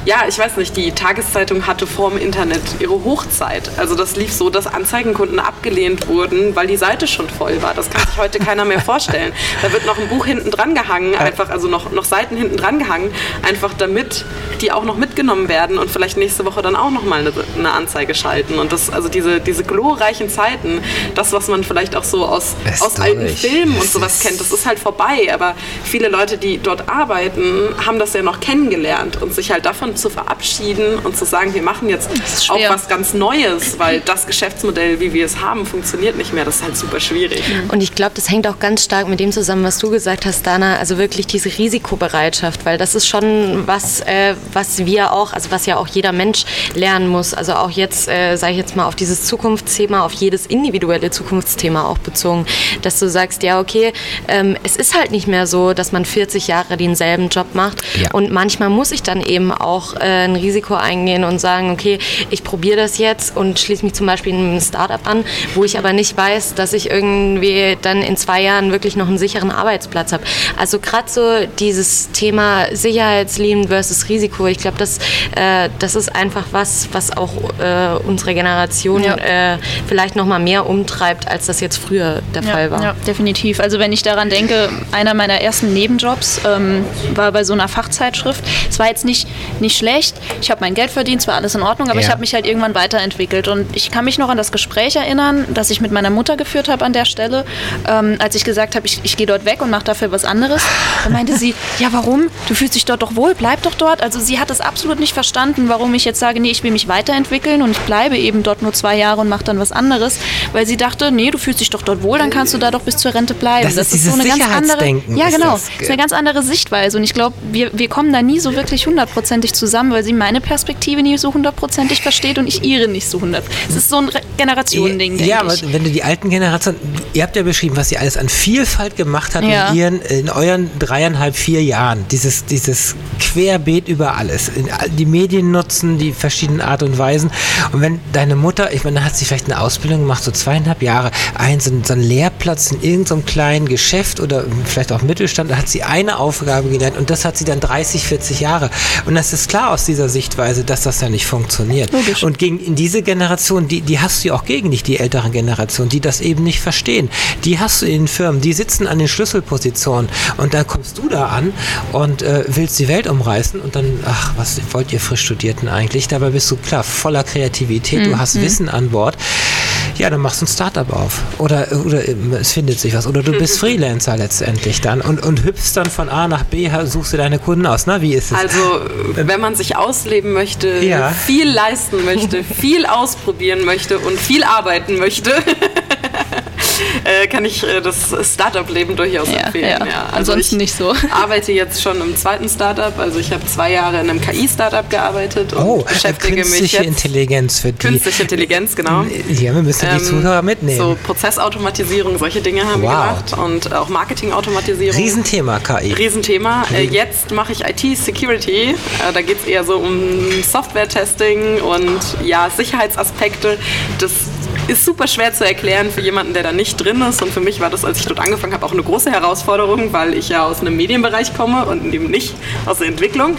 ja, ich weiß nicht, die Tageszeitung hatte vor dem Internet ihre Hochzeit. Also das lief so, dass Anzeigenkunden abgelehnt wurden, weil die Seite schon voll war. Das kann sich heute keiner mehr vorstellen. Da wird noch ein Buch hinten dran gehangen, einfach, also noch, noch Seiten hinten dran gehangen, einfach damit die auch noch mitgenommen werden und vielleicht nächste Woche dann auch noch mal eine, eine Anzeige schalten. Und das, also diese, diese glorreichen Zeiten, das, was man vielleicht auch so aus, aus alten. Filmen und sowas kennt, das ist halt vorbei. Aber viele Leute, die dort arbeiten, haben das ja noch kennengelernt und sich halt davon zu verabschieden und zu sagen, wir machen jetzt auch was ganz Neues, weil das Geschäftsmodell, wie wir es haben, funktioniert nicht mehr. Das ist halt super schwierig. Und ich glaube, das hängt auch ganz stark mit dem zusammen, was du gesagt hast, Dana. Also wirklich diese Risikobereitschaft, weil das ist schon was, äh, was wir auch, also was ja auch jeder Mensch lernen muss. Also auch jetzt, äh, sage ich jetzt mal, auf dieses Zukunftsthema, auf jedes individuelle Zukunftsthema auch bezogen, dass du sagst, ja, okay, ähm, es ist halt nicht mehr so, dass man 40 Jahre denselben Job macht. Ja. Und manchmal muss ich dann eben auch äh, ein Risiko eingehen und sagen, okay, ich probiere das jetzt und schließe mich zum Beispiel in einem Startup an, wo ich aber nicht weiß, dass ich irgendwie dann in zwei Jahren wirklich noch einen sicheren Arbeitsplatz habe. Also gerade so dieses Thema Sicherheitslieben versus Risiko, ich glaube, das, äh, das ist einfach was, was auch äh, unsere Generation ja. äh, vielleicht noch mal mehr umtreibt, als das jetzt früher der ja, Fall war. Ja, definitiv. Also wenn ich daran denke, einer meiner ersten Nebenjobs ähm, war bei so einer Fachzeitschrift. Es war jetzt nicht, nicht schlecht. Ich habe mein Geld verdient, es war alles in Ordnung, aber ja. ich habe mich halt irgendwann weiterentwickelt. Und ich kann mich noch an das Gespräch erinnern, das ich mit meiner Mutter geführt habe an der Stelle, ähm, als ich gesagt habe, ich, ich gehe dort weg und mache dafür was anderes. Da meinte sie, ja warum? Du fühlst dich dort doch wohl, bleib doch dort. Also sie hat es absolut nicht verstanden, warum ich jetzt sage, nee, ich will mich weiterentwickeln und ich bleibe eben dort nur zwei Jahre und mache dann was anderes, weil sie dachte, nee, du fühlst dich doch dort wohl, dann kannst du da doch bis zur Rente bleiben. Das, das ist, ist so eine ganz andere, ja genau, das, ist eine ganz andere Sichtweise und ich glaube, wir, wir kommen da nie so wirklich hundertprozentig zusammen, weil sie meine Perspektive nie so hundertprozentig versteht und ich ihre nicht so hundert. Es ist so ein Generationending, denke Ja, aber wenn du die alten Generationen, ihr habt ja beschrieben, was sie alles an Vielfalt gemacht hat ja. in, ihren, in euren dreieinhalb, vier Jahren. Dieses, dieses Querbeet über alles. Die Medien nutzen, die verschiedenen Art und Weisen. Und wenn deine Mutter, ich meine, da hat sie vielleicht eine Ausbildung gemacht, so zweieinhalb Jahre, ein, so, so einen Lehrplatz in irgendeinem kleinen Geschäft oder vielleicht auch Mittelstand, da hat sie eine Aufgabe gelernt und das hat sie dann 30, 40 Jahre. Und das ist klar aus dieser Sichtweise, dass das ja nicht funktioniert. Logisch. Und gegen in diese Generation, die, die hast du ja auch gegen dich, die älteren Generationen, die das eben nicht verstehen. Die hast du in den Firmen, die sitzen an den Schlüsselpositionen und dann kommst du da an und äh, willst die Welt umreißen und dann, ach, was wollt ihr frisch Studierten eigentlich? Dabei bist du klar voller Kreativität, mhm. du hast mhm. Wissen an Bord ja, dann machst du ein Startup auf. Oder, oder es findet sich was. Oder du bist Freelancer letztendlich dann und, und hüpfst dann von A nach B, suchst du deine Kunden aus. Na, wie ist es? Also, wenn man sich ausleben möchte, ja. viel leisten möchte, viel ausprobieren möchte und viel arbeiten möchte, äh, kann ich äh, das Startup-Leben durchaus ja, empfehlen. Ja. Ja. Also Ansonsten nicht so. Ich arbeite jetzt schon im zweiten Startup. Also ich habe zwei Jahre in einem KI-Startup gearbeitet und oh, beschäftige künstliche mich jetzt. Intelligenz für die. Künstliche Intelligenz, genau. Ja, wir müssen die ähm, Zuhörer mitnehmen. So Prozessautomatisierung, solche Dinge haben wow. wir gemacht und auch Marketingautomatisierung. Riesenthema KI. Riesenthema. Äh, jetzt mache ich IT-Security. Äh, da geht es eher so um Software-Testing und ja, Sicherheitsaspekte. Das ist super schwer zu erklären für jemanden, der da nicht drin ist. Und für mich war das, als ich dort angefangen habe, auch eine große Herausforderung, weil ich ja aus einem Medienbereich komme und eben nicht aus der Entwicklung.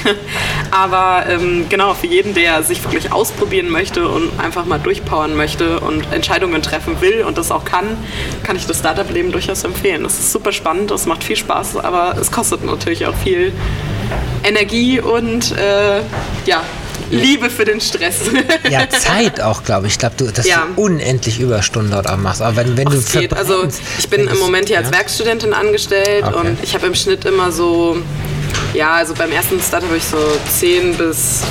Aber ähm, genau, für jeden, der sich wirklich ausprobieren möchte und einfach mal durchpowern möchte und Entscheidungen treffen will und das auch kann, kann ich das Startup-Leben durchaus empfehlen. Das ist super spannend, es macht viel Spaß, aber es kostet natürlich auch viel Energie und äh, ja, Liebe für den Stress. Ja, Zeit auch, glaube ich. Ich glaube, du, dass ja. du unendlich Überstunden dort auch machst. Aber wenn, wenn du geht. Also ich bin im Moment hier als Werkstudentin angestellt okay. und ich habe im Schnitt immer so, ja, also beim ersten Start habe ich so 10 bis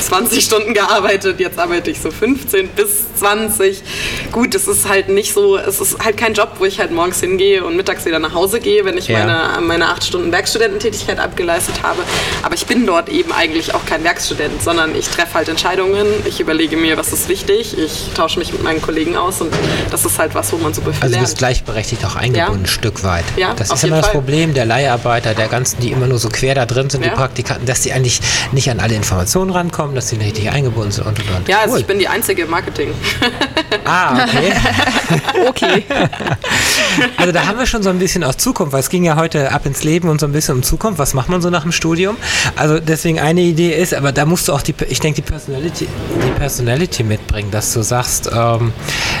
20 Stunden gearbeitet, jetzt arbeite ich so 15 bis 20. Gut, es ist halt nicht so, es ist halt kein Job, wo ich halt morgens hingehe und mittags wieder nach Hause gehe, wenn ich ja. meine, meine 8 Stunden Werkstudententätigkeit abgeleistet habe. Aber ich bin dort eben eigentlich auch kein Werkstudent, sondern ich treffe halt Entscheidungen, ich überlege mir, was ist wichtig, ich tausche mich mit meinen Kollegen aus und das ist halt was, wo man super viel Also du bist gleichberechtigt auch eingebunden, ja. ein Stück weit. Ja, das ist immer das Fall. Problem der Leiharbeiter, der ganzen, die immer nur so quer da drin sind, die Praktikanten, dass sie eigentlich nicht an alle Informationen rankommen, dass sie nicht richtig eingebunden sind und und und. Ja, also cool. ich bin die einzige im Marketing. Ah, okay. okay. Also da haben wir schon so ein bisschen aus Zukunft, weil es ging ja heute ab ins Leben und so ein bisschen um Zukunft. Was macht man so nach dem Studium? Also deswegen eine Idee ist, aber da musst du auch die, ich denke, die Personality, die Personality mitbringen, dass du sagst, ähm,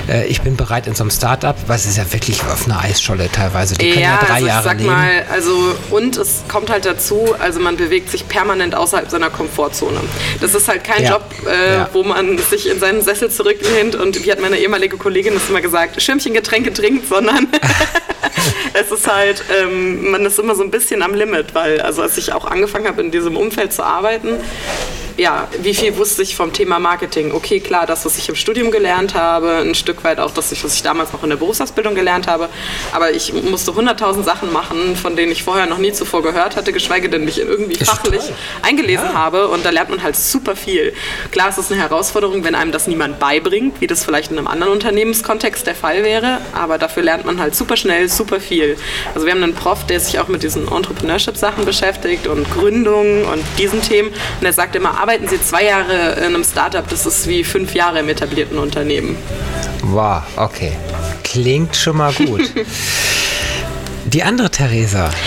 äh, ich bin bereit in so einem Startup, weil es ist ja wirklich auf einer Eisscholle teilweise. Die können ja, ja drei also Jahre sag leben. Mal, also und es kommt halt dazu, also man bewegt sich permanent außerhalb seiner Komfortzone. Das ist halt kein ja. Job, äh, ja. wo man sich in seinen Sessel zurücklehnt und wie hat meine ehemalige Kollegin das immer gesagt, Schirmchen Getränke trinkt, sondern es ist halt, ähm, man ist immer so ein bisschen am Limit, weil also als ich auch angefangen habe in diesem Umfeld zu arbeiten, ja, wie viel wusste ich vom Thema Marketing? Okay, klar, das, was ich im Studium gelernt habe, ein Stück weit auch das, was ich damals noch in der Berufsausbildung gelernt habe. Aber ich musste 100.000 Sachen machen, von denen ich vorher noch nie zuvor gehört hatte, geschweige denn mich irgendwie Ist fachlich toll. eingelesen Ja. habe. Und da lernt man halt super viel. Klar ist es eine Herausforderung, wenn einem das niemand beibringt, wie das vielleicht in einem anderen Unternehmenskontext der Fall wäre. Aber dafür lernt man halt super schnell, super viel. Also wir haben einen Prof, der sich auch mit diesen Entrepreneurship-Sachen beschäftigt und Gründung und diesen Themen. Und er sagt immer, arbeiten Sie zwei Jahre in einem Startup, das ist wie fünf Jahre im etablierten Unternehmen. Wow, okay. Klingt schon mal gut. Die andere Theresa.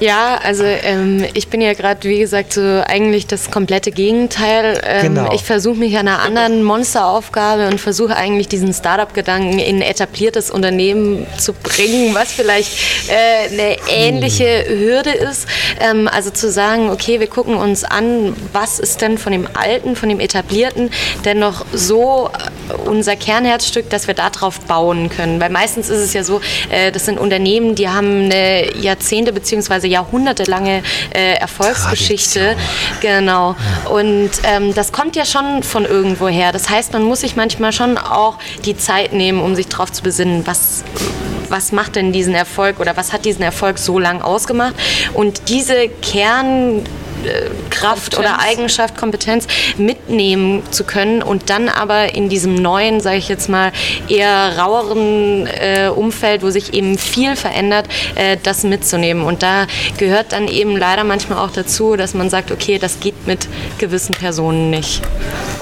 Ja, also ähm, ich bin ja gerade, wie gesagt, so eigentlich das komplette Gegenteil. Ähm, Genau. Ich versuche mich an einer anderen Monsteraufgabe und versuche eigentlich diesen Startup-Gedanken in ein etabliertes Unternehmen zu bringen, was vielleicht äh, eine ähnliche Hürde ist. Ähm, also zu sagen, okay, wir gucken uns an, was ist denn von dem Alten, von dem Etablierten denn noch so unser Kernherzstück, dass wir darauf bauen können. Weil meistens ist es ja so, äh, das sind Unternehmen, die haben eine Jahrzehnte bzw. jahrhundertelange äh, Erfolgsgeschichte. Genau. Und ähm, das kommt ja schon von irgendwo her. Das heißt, man muss sich manchmal schon auch die Zeit nehmen, um sich darauf zu besinnen, was was macht denn diesen Erfolg oder was hat diesen Erfolg so lang ausgemacht? Und diese Kern Kraft oder Eigenschaft, Kompetenz mitnehmen zu können und dann aber in diesem neuen, sage ich jetzt mal, eher raueren äh, Umfeld, wo sich eben viel verändert, äh, das mitzunehmen. Und da gehört dann eben leider manchmal auch dazu, dass man sagt, okay, das geht mit gewissen Personen nicht.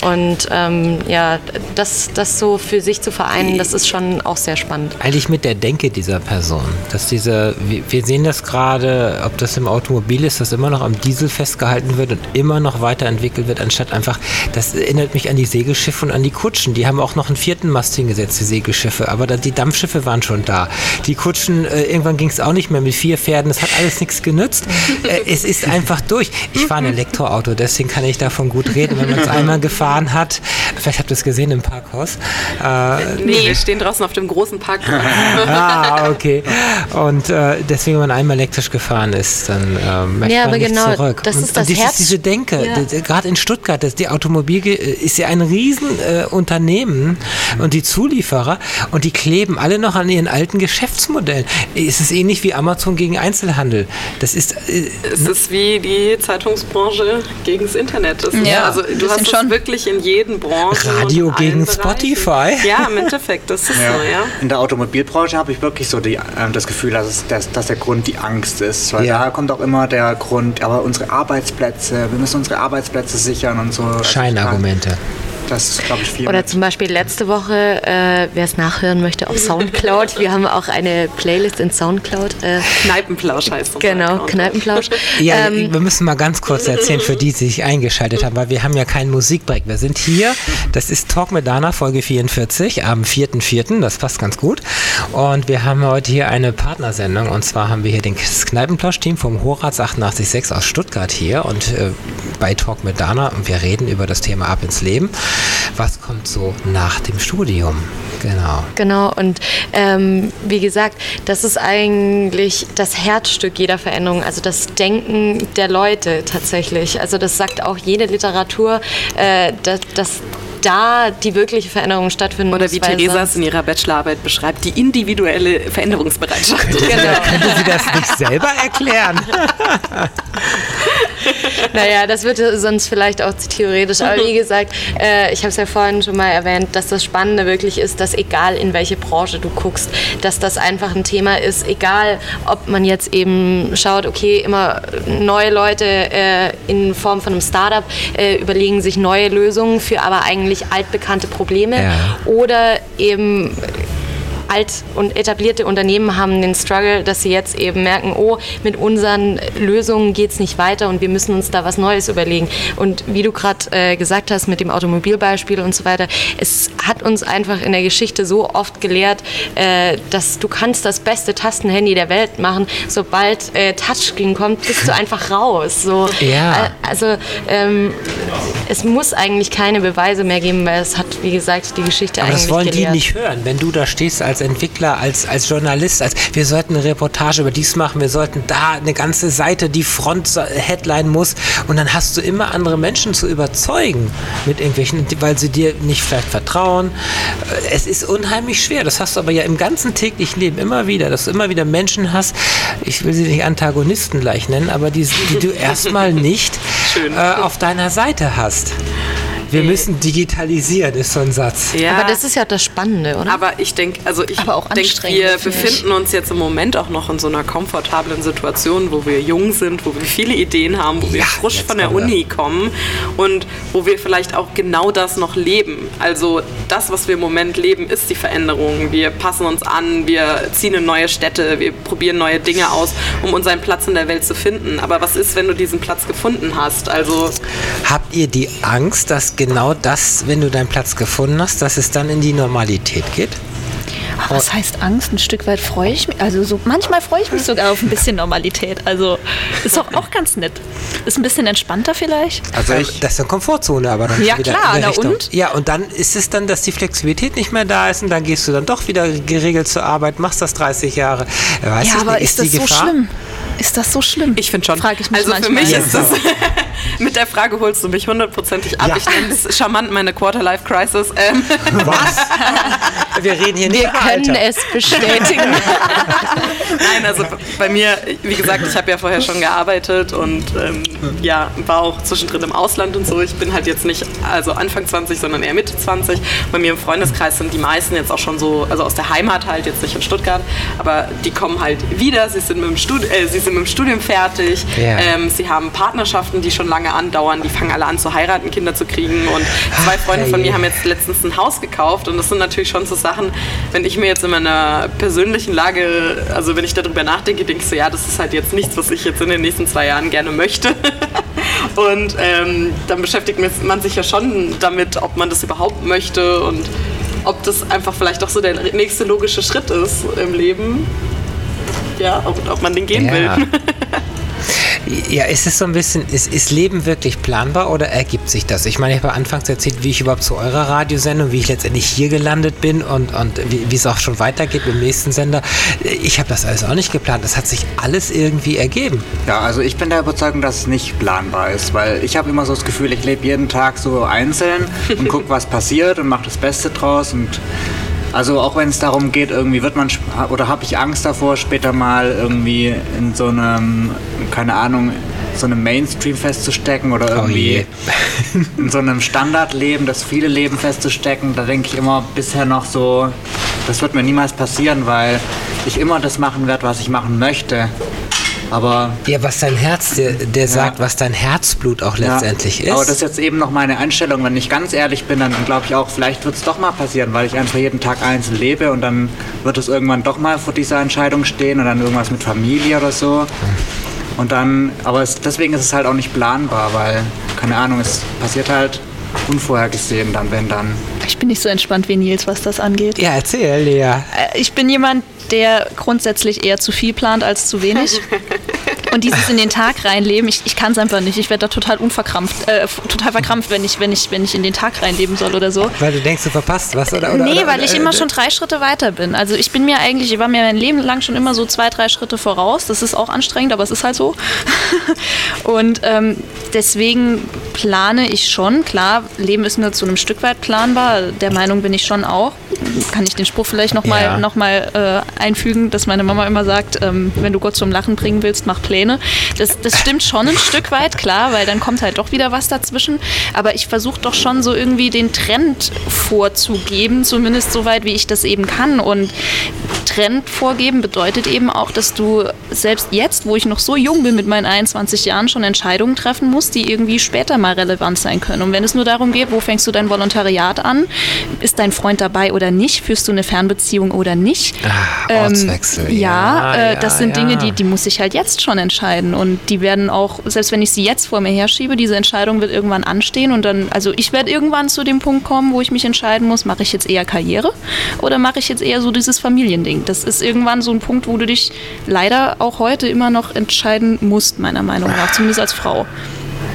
Und ähm, ja, das, das so für sich zu vereinen, das ist schon auch sehr spannend. Eigentlich mit der Denke dieser Person. Dass diese, wir sehen das gerade, ob das im Automobil ist, dass immer noch am Diesel festgehalten wird und immer noch weiterentwickelt wird, anstatt einfach, das erinnert mich an die Segelschiffe und an die Kutschen. Die haben auch noch einen vierten Mast hingesetzt, die Segelschiffe, aber da, die Dampfschiffe waren schon da. Die Kutschen, äh, irgendwann ging es auch nicht mehr mit vier Pferden, das hat alles nichts genützt. Äh, es ist einfach durch. Ich fahre ein Elektroauto, deswegen kann ich davon gut reden, wenn man es einmal gefahren hat. Vielleicht habt ihr es gesehen im Parkhaus. Äh, Nee, wir stehen draußen auf dem großen Parkplatz. ah, okay. Und äh, deswegen, wenn man einmal elektrisch gefahren ist, dann äh, möchte Ja, man aber nicht genau, zurück. das und, ist das und das Herz- ist diese Denke, Ja. das- gerade in Stuttgart, das, die Automobil ist ja ein Riesenunternehmen äh, Unternehmen und die Zulieferer und die kleben alle noch an ihren alten Geschäftsmodellen. Es ist ähnlich wie Amazon gegen Einzelhandel. Das ist äh, Es ist wie die Zeitungsbranche gegen das Internet. Das ist, Ja, also ein du hast schon. wirklich in jedem Branchen. Radio gegen Bereichen. Spotify. Ja, im Endeffekt, das ist so, ja. In der Automobilbranche habe ich wirklich so die, ähm, das Gefühl, dass, es, dass, dass der Grund die Angst ist. Weil Ja. da kommt auch immer der Grund, aber unsere Arbeitsplätze, wir müssen unsere Arbeitsplätze sichern und so. Scheinargumente. Das ist, glaube ich, viel. Oder mit. zum Beispiel letzte Woche, äh, wer es nachhören möchte, auf Soundcloud. Wir haben auch eine Playlist in Soundcloud. Äh, Kneipenplausch heißt das. genau, Kneipenplausch. Ja, Ähm, wir müssen mal ganz kurz erzählen für die, die sich eingeschaltet haben, weil wir haben ja keinen Musikbreak. Wir sind hier, das ist Talk mit Dana, Folge 44, am 4.4., das passt ganz gut. Und wir haben heute hier eine Partnersendung und zwar haben wir hier den Kneipenplausch-Team vom Horaz 886 aus Stuttgart hier und äh, bei Talk mit Dana und wir reden über das Thema Ab ins Leben. Was kommt so nach dem Studium? Genau. Genau, und ähm, wie gesagt, das ist eigentlich das Herzstück jeder Veränderung, also das Denken der Leute tatsächlich. Also das sagt auch jede Literatur, äh, dass, dass da die wirkliche Veränderung stattfinden Oder muss. wie Theresa es in ihrer Bachelorarbeit beschreibt, die individuelle Veränderungsbereitschaft. Genau. Können Sie das nicht selber erklären? Naja, das wird sonst vielleicht auch zu theoretisch. Aber wie gesagt, äh, ich habe es ja vorhin schon mal erwähnt, dass das Spannende wirklich ist, dass egal in welche Branche du guckst, dass das einfach ein Thema ist, egal ob man jetzt eben schaut, okay, immer neue Leute äh, in Form von einem Startup äh, überlegen sich neue Lösungen für aber eigentlich altbekannte Probleme Ja. oder eben alt und etablierte Unternehmen haben den Struggle, dass sie jetzt eben merken, oh, mit unseren Lösungen geht es nicht weiter und wir müssen uns da was Neues überlegen. Und wie du gerade äh, gesagt hast mit dem Automobilbeispiel und so weiter, es hat uns einfach in der Geschichte so oft gelehrt, äh, dass du kannst das beste Tastenhandy der Welt machen, sobald äh, Touchscreen kommt, bist du einfach raus. So, Ja. äh, also ähm, es muss eigentlich keine Beweise mehr geben, weil es hat, wie gesagt, die Geschichte Aber eigentlich das wollen gelehrt. die nicht hören, wenn du da stehst als Entwickler, als, als Journalist, als wir sollten eine Reportage über dies machen, wir sollten da eine ganze Seite, die Front-Headline muss und dann hast du immer andere Menschen zu überzeugen mit irgendwelchen, weil sie dir nicht vielleicht vertrauen. Es ist unheimlich schwer, das hast du aber ja im ganzen täglichen Leben immer wieder, dass du immer wieder Menschen hast, ich will sie nicht Antagonisten gleich nennen, aber die, die du erstmal nicht äh, auf deiner Seite hast. Wir müssen digitalisieren, ist so ein Satz. Ja. Aber das ist ja das Spannende, oder? Aber ich denke, also ich denke, wir befinden uns jetzt im Moment auch noch in so einer komfortablen Situation, wo wir jung sind, wo wir viele Ideen haben, wo wir Ja, frisch jetzt von der wir. Uni kommen und wo wir vielleicht auch genau das noch leben. Also das, was wir im Moment leben, ist die Veränderung. Wir passen uns an, wir ziehen in neue Städte, wir probieren neue Dinge aus, um unseren Platz in der Welt zu finden. Aber was ist, wenn du diesen Platz gefunden hast? Also Habt ihr die Angst, dass genau das, wenn du deinen Platz gefunden hast, dass es dann in die Normalität geht? Aber Was heißt Angst? Ein Stück weit freue ich mich. Also so manchmal freue ich mich sogar auf ein bisschen Normalität. Also ist doch auch ganz nett. Ist ein bisschen entspannter vielleicht. Also das ist eine Komfortzone, aber dann Ja, wieder klar, na Richtung. und? Ja, und dann ist es dann, dass die Flexibilität nicht mehr da ist und dann gehst du dann doch wieder geregelt zur Arbeit, machst das 30 Jahre. Weiß ja, ich aber nicht, ist, das die so Gefahr? schlimm? Ist das so schlimm? Ich finde schon. Frage ich mich also für manchmal. mich ist das, mit der Frage holst du mich hundertprozentig ab. Ja. Ich nenne es charmant meine Quarter-Life-Crisis. Ähm, Was? Wir reden hier nicht Wir können Alter. es bestätigen. Nein, also bei mir, wie gesagt, ich habe ja vorher schon gearbeitet und ähm, ja, war auch zwischendrin im Ausland und so. Ich bin halt jetzt nicht also Anfang 20, sondern eher Mitte 20. Bei mir im Freundeskreis sind die meisten jetzt auch schon so, also aus der Heimat halt, jetzt nicht in Stuttgart, aber die kommen halt wieder, sie sind mit dem, Studi äh, sie sind mit dem Studium fertig, Ja. ähm, sie haben Partnerschaften, die schon lange andauern, die fangen alle an zu heiraten, Kinder zu kriegen und zwei Freunde von mir haben jetzt letztens ein Haus gekauft und das sind natürlich schon so Sachen, wenn ich mir jetzt in meiner persönlichen Lage, also wenn ich darüber nachdenke, denke ich so, ja, das ist halt jetzt nichts, was ich jetzt in den nächsten zwei Jahren gerne möchte. Und ähm, dann beschäftigt man sich ja schon damit, ob man das überhaupt möchte und ob das einfach vielleicht auch so der nächste logische Schritt ist im Leben. Ja, ob, ob man den gehen Ja. will. Ja, ist es so ein bisschen, ist, ist Leben wirklich planbar oder ergibt sich das? Ich meine, ich habe anfangs erzählt, wie ich überhaupt zu eurer Radiosendung, wie ich letztendlich hier gelandet bin und, und wie, wie es auch schon weitergeht mit dem nächsten Sender. Ich habe das alles auch nicht geplant. Das hat sich alles irgendwie ergeben. Ja, also ich bin der Überzeugung, dass es nicht planbar ist, weil ich habe immer so das Gefühl, ich lebe jeden Tag so einzeln und gucke, was passiert und mache das Beste draus und also auch wenn es darum geht, irgendwie wird man oder habe ich Angst davor, später mal irgendwie in so einem, keine Ahnung, so einem Mainstream festzustecken oder irgendwie je. in so einem Standardleben, das viele Leben festzustecken, da denke ich immer bisher noch so, das wird mir niemals passieren, weil ich immer das machen werde, was ich machen möchte. Aber Ja, was dein Herz dir, der sagt, was dein Herzblut auch letztendlich ja, Aber ist. das ist jetzt eben noch meine Einstellung. Wenn ich ganz ehrlich bin, dann glaube ich auch, vielleicht wird es doch mal passieren, weil ich einfach jeden Tag einzeln lebe und dann wird es irgendwann doch mal vor dieser Entscheidung stehen und dann irgendwas mit Familie oder so. Und dann, aber es, deswegen ist es halt auch nicht planbar, weil, keine Ahnung, es passiert halt unvorhergesehen dann, wenn dann. Ich bin nicht so entspannt wie Nils, was das angeht. ja, erzähl, Lea. Äh, Ich bin jemand, der grundsätzlich eher zu viel plant als zu wenig. Und dieses in den Tag reinleben, ich, ich kann es einfach nicht. Ich werde da total unverkrampft, äh, total verkrampft, wenn ich, wenn, ich, wenn ich in den Tag reinleben soll oder so. Weil du denkst, du verpasst was, oder? oder nee, oder, weil ich äh, immer äh, schon drei Schritte weiter bin. Also ich bin mir eigentlich, ich war mir mein Leben lang schon immer so zwei, drei Schritte voraus. Das ist auch anstrengend, aber es ist halt so. Und ähm, deswegen plane ich schon. Klar, Leben ist nur zu einem Stück weit planbar. Der Meinung bin ich schon auch. Kann ich den Spruch vielleicht nochmal Ja. noch mal, äh, einfügen, dass meine Mama immer sagt, ähm, wenn du Gott zum Lachen bringen willst, mach Pläne. Das, das stimmt schon ein Stück weit, klar, weil dann kommt halt doch wieder was dazwischen. Aber ich versuche doch schon so irgendwie den Trend vorzugeben, zumindest so weit, wie ich das eben kann. Und Trend vorgeben bedeutet eben auch, dass du selbst jetzt, wo ich noch so jung bin mit meinen 21 Jahren, schon Entscheidungen treffen musst, die irgendwie später mal relevant sein können. Und wenn es nur darum geht, wo fängst du dein Volontariat an, ist dein Freund dabei oder nicht, führst du eine Fernbeziehung oder nicht. Ah, Ortswechsel, ja, ja, äh, ja, das sind ja. Dinge, die, die muss ich halt jetzt schon entscheiden. Und die werden auch, selbst wenn ich sie jetzt vor mir herschiebe, diese Entscheidung wird irgendwann anstehen. Und dann, also ich werde irgendwann zu dem Punkt kommen, wo ich mich entscheiden muss, mache ich jetzt eher Karriere oder mache ich jetzt eher so dieses Familiending. Das ist irgendwann so ein Punkt, wo du dich leider auch heute immer noch entscheiden musst, meiner Meinung nach, zumindest als Frau.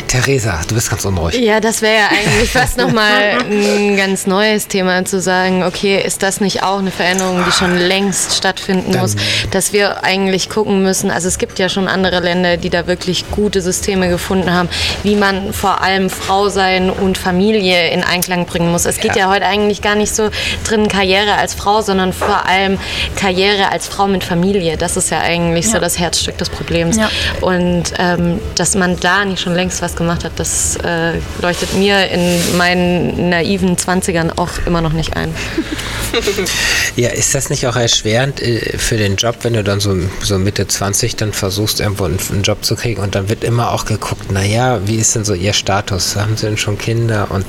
Theresa, du bist ganz unruhig. Ja, das wäre ja eigentlich fast nochmal ein ganz neues Thema zu sagen, okay, ist das nicht auch eine Veränderung, die schon längst stattfinden Dann- muss, dass wir eigentlich gucken müssen, also es gibt ja schon andere Länder, die da wirklich gute Systeme gefunden haben, wie man vor allem Frau sein und Familie in Einklang bringen muss. Es geht Ja. ja, heute eigentlich gar nicht so drin Karriere als Frau, sondern vor allem Karriere als Frau mit Familie. Das ist ja eigentlich so Ja. das Herzstück des Problems. Ja. Und ähm, dass man da nicht schon längst was gemacht hat, das äh, leuchtet mir in meinen naiven 20ern auch immer noch nicht ein. Ja, ist das nicht auch erschwerend äh, für den Job, wenn du dann so, so Mitte 20 dann versuchst, irgendwo einen, einen Job zu kriegen und dann wird immer auch geguckt, naja, wie ist denn so ihr Status? Haben sie denn schon Kinder? Und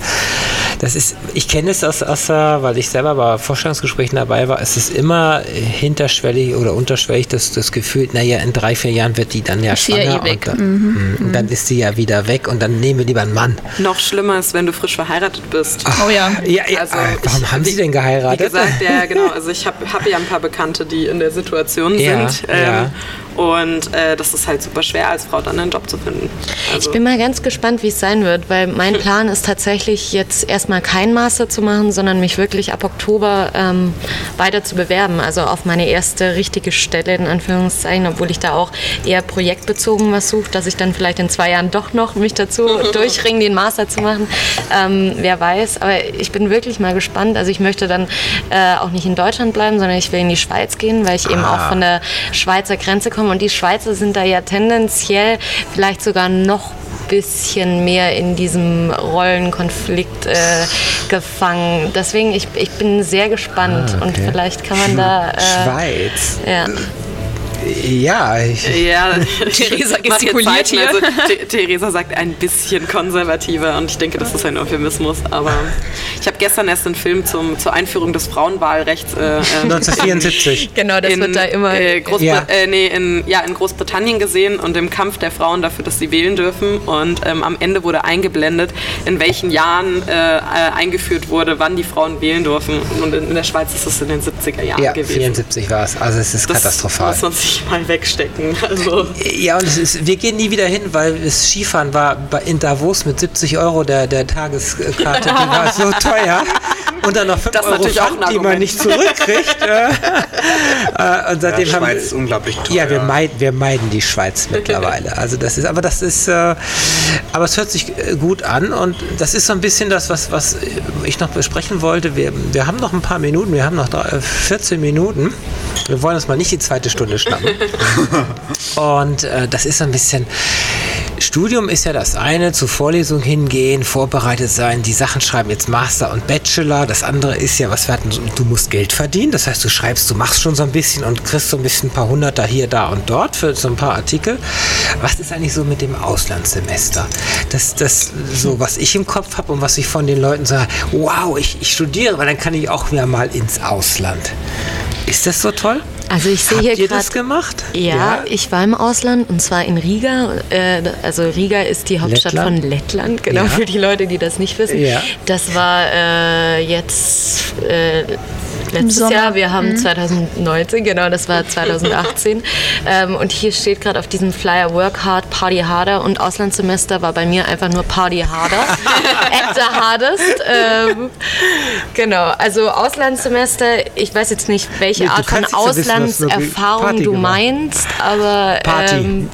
das ist, ich kenne es aus, aus, der- weil ich selber bei Vorstellungsgesprächen dabei war, es ist immer äh, hinterschwellig oder unterschwellig das, das Gefühl, naja, in drei, vier Jahren wird die dann ja Ist sie ja schwanger eh weg. und dann, Mhm. und dann ist sie ja wieder weg und dann nehmen wir lieber einen Mann. Noch schlimmer ist, wenn du frisch verheiratet bist. Oh ja. Ja, ja Also, äh, warum ich- haben wie- sie denn Wie geheiratet? gesagt, ja, genau. Also ich habe hab ja ein paar Bekannte, die in der Situation Ja, sind. ja. Und äh, das ist halt super schwer, als Frau dann einen Job zu finden. Also, Ich bin mal ganz gespannt, wie es sein wird, weil mein Plan ist tatsächlich jetzt erstmal kein Master zu machen, sondern mich wirklich ab Oktober ähm, weiter zu bewerben. Also auf meine erste richtige Stelle in Anführungszeichen, obwohl ich da auch eher projektbezogen was suche, dass ich dann vielleicht in zwei Jahren doch noch mich dazu durchringe, den Master zu machen. Ähm, wer weiß, aber ich bin wirklich mal gespannt. Also ich möchte dann äh, auch nicht in Deutschland bleiben, sondern ich will in die Schweiz gehen, weil ich eben auch von der Schweizer Grenze komme und die Schweizer sind da ja tendenziell vielleicht sogar noch bisschen mehr in diesem Rollenkonflikt äh, gefangen. Deswegen, ich, ich bin sehr gespannt Ah, und okay. vielleicht kann man da... Äh, Schweiz. ja. Ja, ich, ja, Theresa gestikuliert hier. Also, The- Theresa sagt ein bisschen konservativer und ich denke, das ist ein Euphemismus. Aber ich habe gestern erst einen Film zum, zur Einführung des Frauenwahlrechts äh, äh, 1974. Genau, das in, wird da immer... äh, Großbr Ja. äh, nee, in, ja, in Großbritannien gesehen und im Kampf der Frauen dafür, dass sie wählen dürfen. Und ähm, am Ende wurde eingeblendet, in welchen Jahren äh, eingeführt wurde, wann die Frauen wählen dürfen. Und in, in der Schweiz ist es in den 70er Jahren Ja, gewesen. 74 war es. Also es ist Das katastrophal. muss man sich mal wegstecken. Also, Ja, und ist, wir gehen nie wieder hin, weil das Skifahren war in Davos mit 70 Euro der, der Tageskarte, die war so teuer. Und dann noch 5 Das ist Euro Pfand, die man nicht zurückkriegt. äh, und seitdem Ja, haben Schweiz ist unglaublich teuer. Ja, wir meiden, wir meiden die Schweiz mittlerweile. Also das ist, aber das ist, äh, aber es hört sich äh, gut an und das ist so ein bisschen das, was, was ich noch besprechen wollte. Wir, wir haben noch ein paar Minuten, wir haben noch drei- äh, 14 Minuten. Wir wollen uns mal nicht die zweite Stunde schnappen. Und äh, das ist so ein bisschen. Studium ist ja das eine, zur Vorlesung hingehen, vorbereitet sein, die Sachen schreiben, jetzt Master und Bachelor. Das andere ist ja, was wir hatten, du musst Geld verdienen. Das heißt, du schreibst, du machst schon so ein bisschen und kriegst so ein bisschen ein paar Hunderter hier, da und dort für so ein paar Artikel. Was ist eigentlich so mit dem Auslandssemester? Das, das so, was ich im Kopf habe und was ich von den Leuten sage, wow, ich, ich studiere, weil dann kann ich auch wieder mal ins Ausland. Ist das so toll? Also ich sehe Habt hier ihr das gemacht? Ja, ich war im Ausland und zwar in Riga. Äh, also Riga ist die Hauptstadt Lettland? von Lettland, genau Ja. für die Leute, die das nicht wissen. Ja. Das war äh, jetzt äh, letztes Sommer. Jahr, wir haben 2019, genau, das war 2018. ähm, und hier steht gerade auf diesem Flyer Work Hard, Party Harder und Auslandssemester war bei mir einfach nur Party Harder. At the hardest. Ähm, genau, also Auslandssemester, ich weiß jetzt nicht, welche Nee, Art von Auslandserfahrung du meinst, aber Party. Ähm,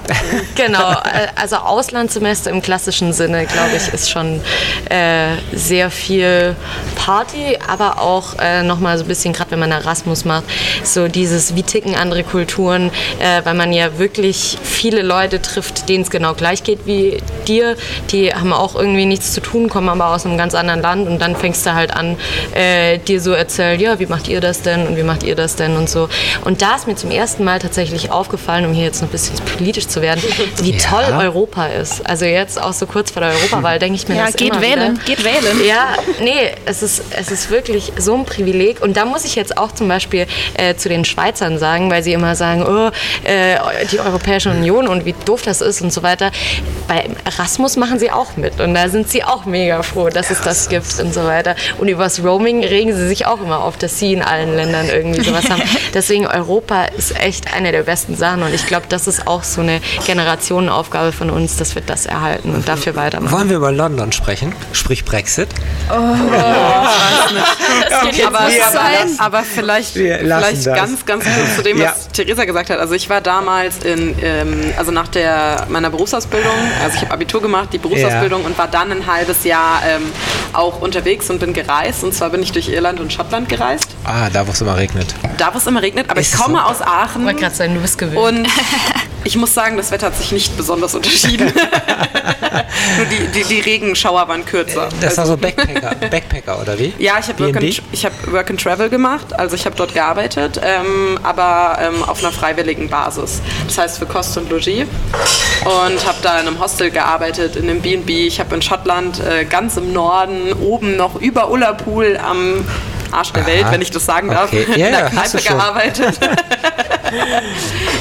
genau, äh, also Auslandssemester im klassischen Sinne, glaube ich, ist schon äh, sehr viel Party, aber auch äh, nochmal so ein bisschen, gerade wenn man Erasmus macht, so dieses, wie ticken andere Kulturen, äh, weil man ja wirklich viele Leute trifft, denen es genau gleich geht wie dir, die haben auch irgendwie nichts zu tun, kommen aber aus einem ganz anderen Land und dann fängst du halt an, äh, dir so erzählen, ja, wie macht ihr das denn und wie macht ihr das denn und so. Und da ist mir zum ersten Mal tatsächlich aufgefallen, um hier jetzt noch ein bisschen politisch zu werden, wie Ja. toll Europa ist. Also jetzt auch so kurz vor der Europawahl denke ich mir Ja, das geht immer wählen, Wieder. geht wählen. Ja, nee, es ist, es ist wirklich so ein Privileg. Und da muss muss ich jetzt auch zum Beispiel äh, zu den Schweizern sagen, weil sie immer sagen, oh, äh, die Europäische Union und wie doof das ist und so weiter. Bei Erasmus machen sie auch mit und da sind sie auch mega froh, dass es das gibt und so weiter. Und übers Roaming regen sie sich auch immer auf, dass sie in allen Ländern irgendwie sowas haben. Deswegen Europa ist echt eine der besten Sachen und ich glaube, das ist auch so eine Generationenaufgabe von uns, dass wir das erhalten und dafür weitermachen. Wollen wir über London sprechen? Sprich Brexit? Oh, okay, aber, aber, aber, vielleicht, vielleicht ganz, ganz kurz zu dem, ja. was Theresa gesagt hat. Also ich war damals in, ähm, also nach der, meiner Berufsausbildung, also ich habe Abitur gemacht, die Berufsausbildung ja. und war dann ein halbes Jahr ähm, auch unterwegs und bin gereist. Und zwar bin ich durch Irland und Schottland gereist. Ah, da wo es immer regnet. Da wo es immer regnet, aber Ist ich komme so? aus Aachen. Ich wollte gerade sagen, du bist gewöhnt. Und ich muss sagen, das Wetter hat sich nicht besonders unterschieden. Nur die, die, die, Regenschauer waren kürzer. Das war so Backpacker, Backpacker oder wie? Ja, ich habe Work, hab Work and Travel gemacht, also ich habe dort gearbeitet, ähm, aber ähm, auf einer freiwilligen Basis. Das heißt für Kost und Logis. Und habe da in einem Hostel gearbeitet, in einem B&B. Ich habe in Schottland äh, ganz im Norden, oben noch über Ullapool am Arsch der Aha. Welt, wenn ich das sagen darf, okay. yeah, in der Kneipe gearbeitet.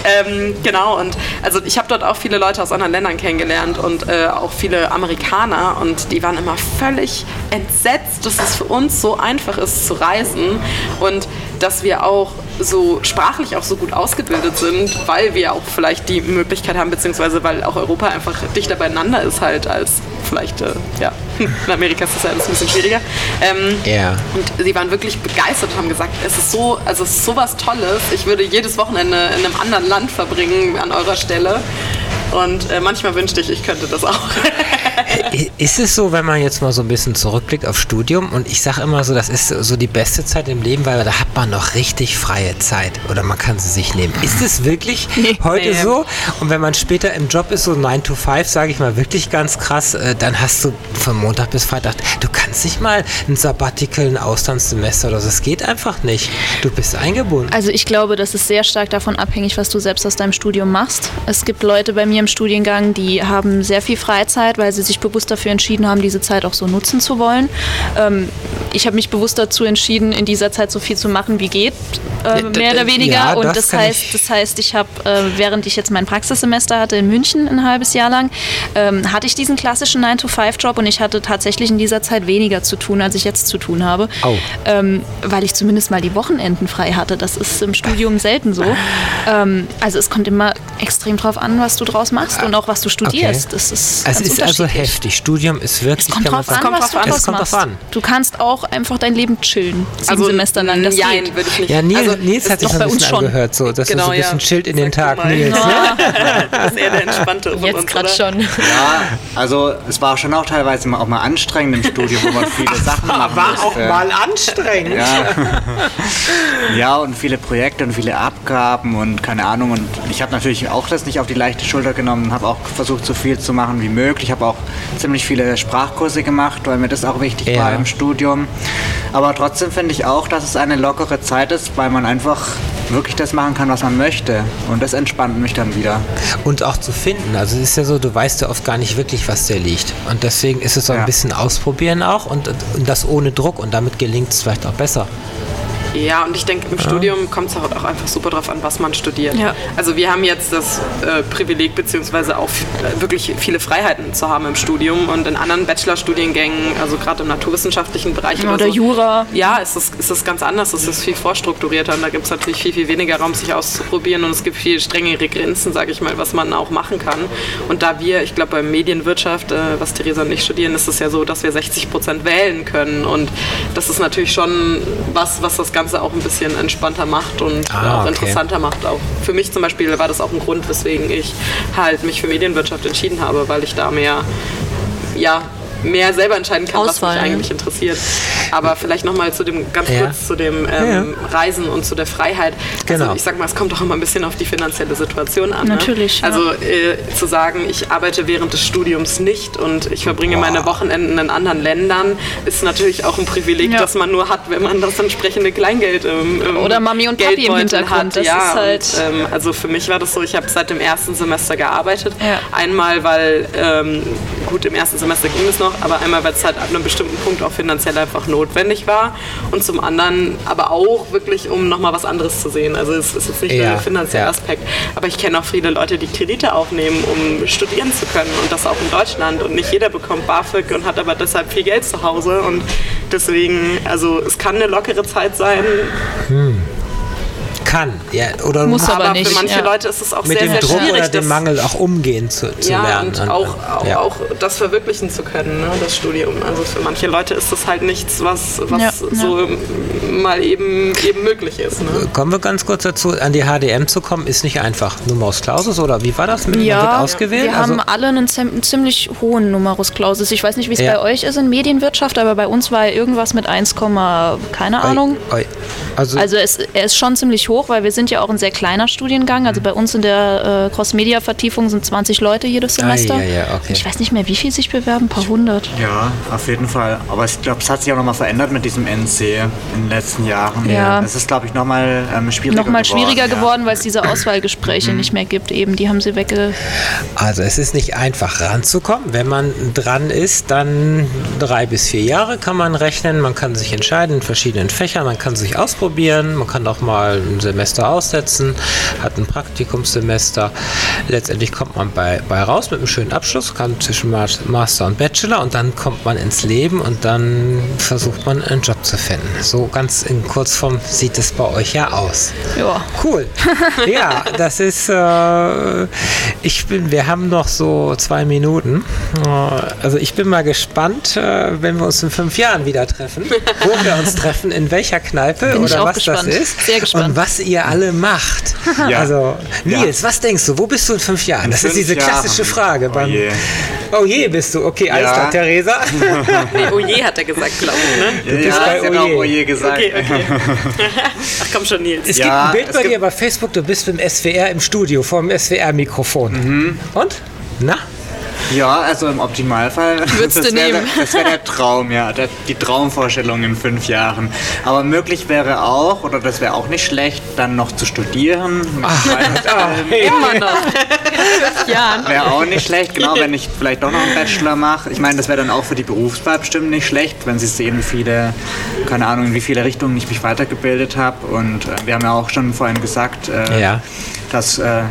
ähm, genau, und also ich habe dort auch viele Leute aus anderen Ländern kennengelernt und äh, auch viele Amerikaner und die waren immer völlig entsetzt, dass es für uns so einfach ist zu reisen und dass wir auch so sprachlich auch so gut ausgebildet sind, weil wir auch vielleicht die Möglichkeit haben, beziehungsweise weil auch Europa einfach dichter beieinander ist halt als vielleicht, äh, ja, in Amerika ist das ja alles ein bisschen schwieriger. Ähm, yeah. Und sie waren wirklich begeistert und haben gesagt, es ist so, also es ist sowas Tolles. Ich würde jedes Wochenende in einem anderen Land verbringen an eurer Stelle. Und äh, manchmal wünschte ich, ich könnte das auch. ist es so, wenn man jetzt mal so ein bisschen zurückblickt auf Studium und ich sage immer so, das ist so die beste Zeit im Leben, weil da hat man noch richtig freie Zeit oder man kann sie sich nehmen. Ist es wirklich nee, heute nee. so? Und wenn man später im Job ist, so 9 to 5, sage ich mal wirklich ganz krass, äh, dann hast du von Montag bis Freitag, du kannst nicht mal ein Sabbatical, ein Auslandssemester oder so, das geht einfach nicht. Du bist eingebunden. Also ich glaube, das ist sehr stark davon abhängig, was du selbst aus deinem Studium machst. Es gibt Leute bei mir im Studiengang, die haben sehr viel Freizeit, weil sie sich bewusst dafür entschieden haben, diese Zeit auch so nutzen zu wollen. Ähm, ich habe mich bewusst dazu entschieden, in dieser Zeit so viel zu machen, wie geht, äh, mehr oder weniger. Ja, und das, das heißt, das heißt, ich habe, äh, während ich jetzt mein Praxissemester hatte in München ein halbes Jahr lang, ähm, hatte ich diesen klassischen 9-to-5-Job und ich hatte tatsächlich in dieser Zeit weniger zu tun, als ich jetzt zu tun habe. Oh. Ähm, weil ich zumindest mal die Wochenenden frei hatte. Das ist im Studium selten so. Ähm, also es kommt immer extrem drauf an, was du draus machst und auch was du studierst. Okay. Das ist es ist also heftig. Studium ist wirklich. Es kommt drauf an, was du draus machst. An. Du kannst auch einfach dein Leben chillen, sieben also, Semester lang. Das nein, würde ich nicht. Ja, Nils, also, Nils hat sich so ein bisschen angehört, so, dass genau, du so ein bisschen ja. chillt in den Tag, Nils. Ja. das ist eher der entspannte von Jetzt gerade schon. Ja, also es war schon auch teilweise auch mal anstrengend im Studium, wo man viele Sachen machen War auch mal anstrengend. Ja. ja, und viele Projekte und viele Abgaben und keine Ahnung. Und ich habe natürlich auch das nicht auf die leichte Schulter genommen, habe auch versucht, so viel zu machen wie möglich. Ich habe auch ziemlich viele Sprachkurse gemacht, weil mir das auch wichtig ja. war im Studium. Aber trotzdem finde ich auch, dass es eine lockere Zeit ist, weil man einfach wirklich das machen kann, was man möchte. Und das entspannt mich dann wieder. Und auch zu finden. Also es ist ja so, du weißt ja oft gar nicht wirklich, was dir liegt. Und deswegen ist es so ein ja. bisschen ausprobieren auch und, und das ohne Druck. Und damit gelingt es vielleicht auch besser. Ja, und ich denke, im ja. Studium kommt es auch einfach super drauf an, was man studiert. Ja. Also wir haben jetzt das äh, Privileg, beziehungsweise auch äh, wirklich viele Freiheiten zu haben im Studium und in anderen Bachelorstudiengängen, also gerade im naturwissenschaftlichen Bereich oder, oder so, Jura. Ja, ist das, ist das ganz anders. Es ist viel vorstrukturierter und da gibt es natürlich viel, viel weniger Raum, sich auszuprobieren und es gibt viel strengere Grenzen, sage ich mal, was man auch machen kann. Und da wir, ich glaube, bei Medienwirtschaft, äh, was Theresa und ich studieren, ist es ja so, dass wir 60 Prozent wählen können und das ist natürlich schon was, was das Ganze Ganze auch ein bisschen entspannter macht und ah, auch okay. interessanter macht. Auch für mich zum Beispiel war das auch ein Grund, weswegen ich halt mich für Medienwirtschaft entschieden habe, weil ich da mehr ja, mehr selber entscheiden kann, Auswahl, was mich eigentlich interessiert. Aber vielleicht nochmal zu dem, ganz ja. kurz zu dem ähm, ja. Reisen und zu der Freiheit. Also genau. ich sag mal, es kommt auch immer ein bisschen auf die finanzielle Situation an. Ne? Natürlich. Ne? Also äh, zu sagen, ich arbeite während des Studiums nicht und ich verbringe Boah. meine Wochenenden in anderen Ländern, ist natürlich auch ein Privileg, das man nur hat, wenn man das entsprechende Kleingeld im, im Oder Mami und Papi im Hintergrund. Hat. Das ja, halt und, ähm, also für mich war das so, ich habe seit dem ersten Semester gearbeitet. Einmal, weil ähm, gut, im ersten Semester ging es noch, aber einmal, weil es halt ab einem bestimmten Punkt auch finanziell einfach notwendig war. Und zum anderen aber auch wirklich, um nochmal was anderes zu sehen. Also es ist jetzt nicht Ja, nur der finanzielle ja. Aspekt, aber ich kenne auch viele Leute, die Kredite aufnehmen, um studieren zu können und das auch in Deutschland. Und nicht jeder bekommt BAföG und hat aber deshalb viel Geld zu Hause. Und deswegen, also es kann eine lockere Zeit sein, Kann, ja, oder Muss aber, aber nicht, für manche ja. Leute ist es auch mit sehr, dem sehr Druck schwierig. oder dem Mangel auch umgehen zu, zu ja, lernen. und auch, auch, ja. auch das verwirklichen zu können, ne, das Studium. Also für manche Leute ist das halt nichts, was, was Ja, so mal eben, eben möglich ist. Ne? Kommen wir ganz kurz dazu, an die HDM zu kommen, ist nicht einfach. Numerus Clausus oder wie war das? Man wird Ja, ausgewählt? wir also, haben alle einen, einen ziemlich hohen Numerus Clausus. Ich weiß nicht, wie es Ja. bei euch ist in Medienwirtschaft, aber bei uns war er irgendwas mit 1, keine Ahnung. Oi, oi. Also, Also es, er ist schon ziemlich hoch, weil wir sind ja auch ein sehr kleiner Studiengang. Also bei uns in der äh, Cross-Media-Vertiefung sind 20 Leute jedes Semester. Ah, ja, ja, okay. Ich weiß nicht mehr, wie viel sich bewerben, ein paar hundert. Ja, auf jeden Fall. Aber ich glaube, es hat sich auch nochmal verändert mit diesem NC in den letzten Jahren. Ja. Es ist, glaube ich, nochmal ähm, schwieriger Nochmal geworden. schwieriger ja. geworden, weil es diese Auswahlgespräche nicht mehr gibt. Eben, die haben sie wegge... also es ist nicht einfach ranzukommen. Wenn man dran ist, dann drei bis vier Jahre kann man rechnen. Man kann sich entscheiden in verschiedenen Fächern. Man kann sich ausprobieren. Man kann auch mal ein Semester aussetzen, hat ein Praktikumssemester. Letztendlich kommt man bei, bei raus mit einem schönen Abschluss, kann zwischen Ma- Master und Bachelor und dann kommt man ins Leben und dann versucht man einen Job zu finden. So ganz in Kurzform sieht es bei euch ja aus. Ja. Cool. Ja, das ist. Äh, ich bin. Wir haben noch so zwei Minuten. Äh, also ich bin mal gespannt, äh, wenn wir uns in fünf Jahren wieder treffen, wo wir uns treffen, in welcher Kneipe Bin oder was gespannt. das ist Sehr gespannt. und was ihr alle macht. Ja. Also Nils, was denkst du? Wo bist du in fünf Jahren? das ist fünf diese Jahren. klassische Frage. Oh beim- je. oh je, bist du. Okay, alles Ja. klar, Theresa. Nee, Oje hat er gesagt, glaube ich. Ne? Ja, bist ja, bei auch Oje. Oje gesagt. Okay, okay. Ach komm schon, Nils. Es Ja, gibt ein Bild bei gibt- dir bei Facebook, du bist im SWR im Studio, vor dem SWR-Mikrofon. Mhm. Und? Na? Ja, also im Optimalfall. Würdest das du wäre nehmen? das wär der Traum, ja. Der, die Traumvorstellung in fünf Jahren. Aber möglich wäre auch, oder das wäre auch nicht schlecht, dann noch zu studieren. Immer noch. Wäre auch nicht schlecht, genau, wenn ich vielleicht doch noch einen Bachelor mache. Ich meine, das wäre dann auch für die Berufswahl bestimmt nicht schlecht, wenn sie sehen, wie viele, keine Ahnung, in wie viele Richtungen ich mich weitergebildet habe. Und äh, wir haben ja auch schon vorhin gesagt, äh, Ja. dass äh,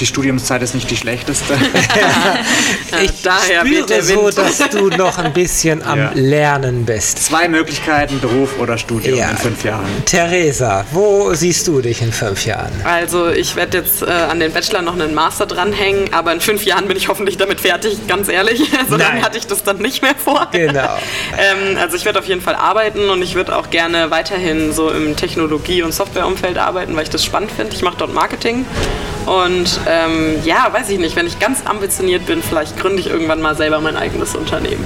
die Studiumszeit ist nicht die schlechteste. Ich daher spüre so, dass du noch ein bisschen am Ja. Lernen bist. Zwei Möglichkeiten, Beruf oder Studium Ja. in fünf Jahren. Theresa, wo siehst du dich in fünf Jahren? Also ich werde jetzt äh, an den Bachelor noch einen Master dranhängen, aber in fünf Jahren bin ich hoffentlich damit fertig, ganz ehrlich. So Nein. lange hatte ich das dann nicht mehr vor. Genau. Ähm, also ich werde auf jeden Fall arbeiten und ich würde auch gerne weiterhin so im Technologie- und Softwareumfeld arbeiten, weil ich das spannend finde. Ich mache dort Marketing und ähm, ja, weiß ich nicht, wenn ich ganz ambitioniert bin, vielleicht gründe ich irgendwann mal selber mein eigenes Unternehmen.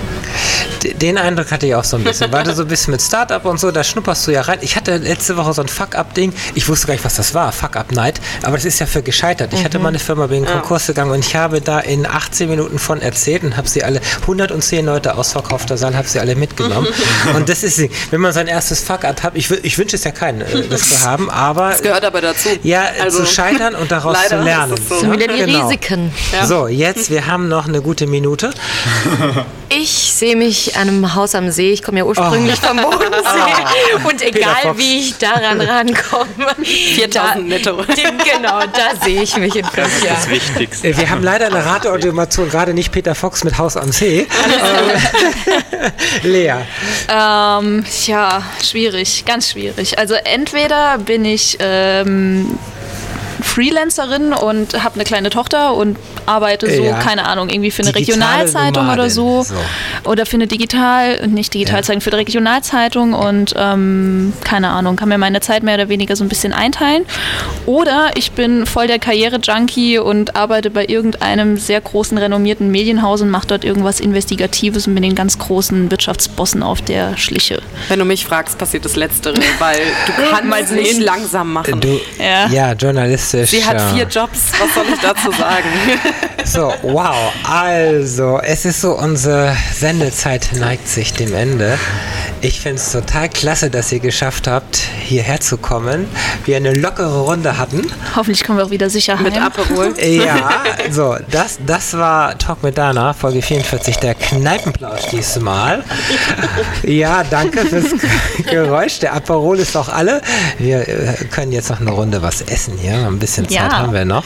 Den Eindruck hatte ich auch so ein bisschen, weil du so ein bisschen mit Startup und so, da schnupperst du ja rein. Ich hatte letzte Woche so ein Fuck-Up-Ding. Ich wusste gar nicht, was das war, Fuck-Up-Night, aber das ist ja für gescheitert. Ich hatte Mhm. mal eine Firma, bin in Konkurs gegangen und ich habe da in 18 Minuten von erzählt und habe sie alle, 110 Leute ausverkaufter Saal, habe sie alle mitgenommen. und das ist, wenn man sein erstes Fuck-Up hat, ich, ich wünsche es ja keinen, äh, das zu haben, aber Das gehört aber dazu. ja, Also, zu scheitern und daraus zu lernen. ist so. Wieder die Genau. Risiken. So, jetzt, wir haben noch eine gute Minute. Ich sehe mich an einem Haus am See. Ich komme ja ursprünglich vom Bodensee. Und egal, wie ich daran rankomme, 4000 netto. Genau, da sehe ich mich in fünf Jahren. Wichtigste. Äh, Wir haben leider eine Radioautomation, gerade nicht Peter Fox mit Haus am See. Ähm, Lea. Ähm, ja, schwierig, ganz schwierig. Also entweder bin ich ähm, Freelancerin und habe eine kleine Tochter und arbeite so, Ja. keine Ahnung, irgendwie für eine Digitale Regionalzeitung Nomadin, oder so. so. Oder für eine Digital, nicht Digitalzeitung, für eine Regionalzeitung und ähm, keine Ahnung, kann mir meine Zeit mehr oder weniger so ein bisschen einteilen. Oder ich bin voll der Karriere-Junkie und arbeite bei irgendeinem sehr großen, renommierten Medienhaus und mache dort irgendwas Investigatives und bin den ganz großen Wirtschaftsbossen auf der Schliche. Wenn du mich fragst, passiert das Letztere, weil du kannst es nicht langsam machen. Du, ja. Ja. journalistisch. Sie hat ja. vier Jobs, was soll ich dazu sagen? So, wow. Also, es ist so, unsere Sendezeit neigt sich dem Ende. Ich finde es total klasse, dass ihr geschafft habt, hierher zu kommen. Wir eine lockere Runde hatten. Hoffentlich kommen wir auch wieder sicher Mit heim. Aperol. Ja, so, das, das war Talk mit Dana, Folge 44, der Kneipenplausch diesmal. Ja, danke fürs Geräusch. Der Aperol ist auch alle. Wir äh, können jetzt noch eine Runde was essen hier. Ein bisschen Zeit Ja. haben wir noch.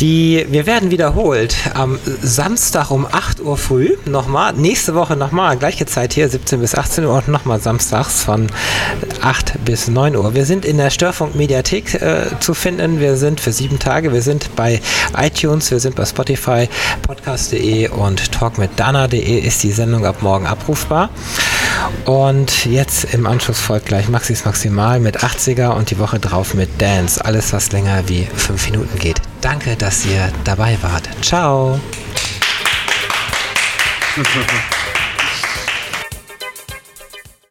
Die, wir werden wiederholt am Samstag um 8 Uhr früh nochmal. Nächste Woche nochmal, gleiche Zeit hier, 17 bis 18 Uhr und nochmal samstags von 8 bis 9 Uhr. Wir sind in der Störfunk Mediathek äh, zu finden. Wir sind für sieben Tage. Wir sind bei iTunes, wir sind bei Spotify, podcast.de und talkmitdana.de ist die Sendung ab morgen abrufbar. Und jetzt im Anschluss folgt gleich Maxis Maximal mit 80er und die Woche drauf mit Dance. Alles, was länger wie 5 Minuten geht. Danke, dass ihr dabei wart. Ciao.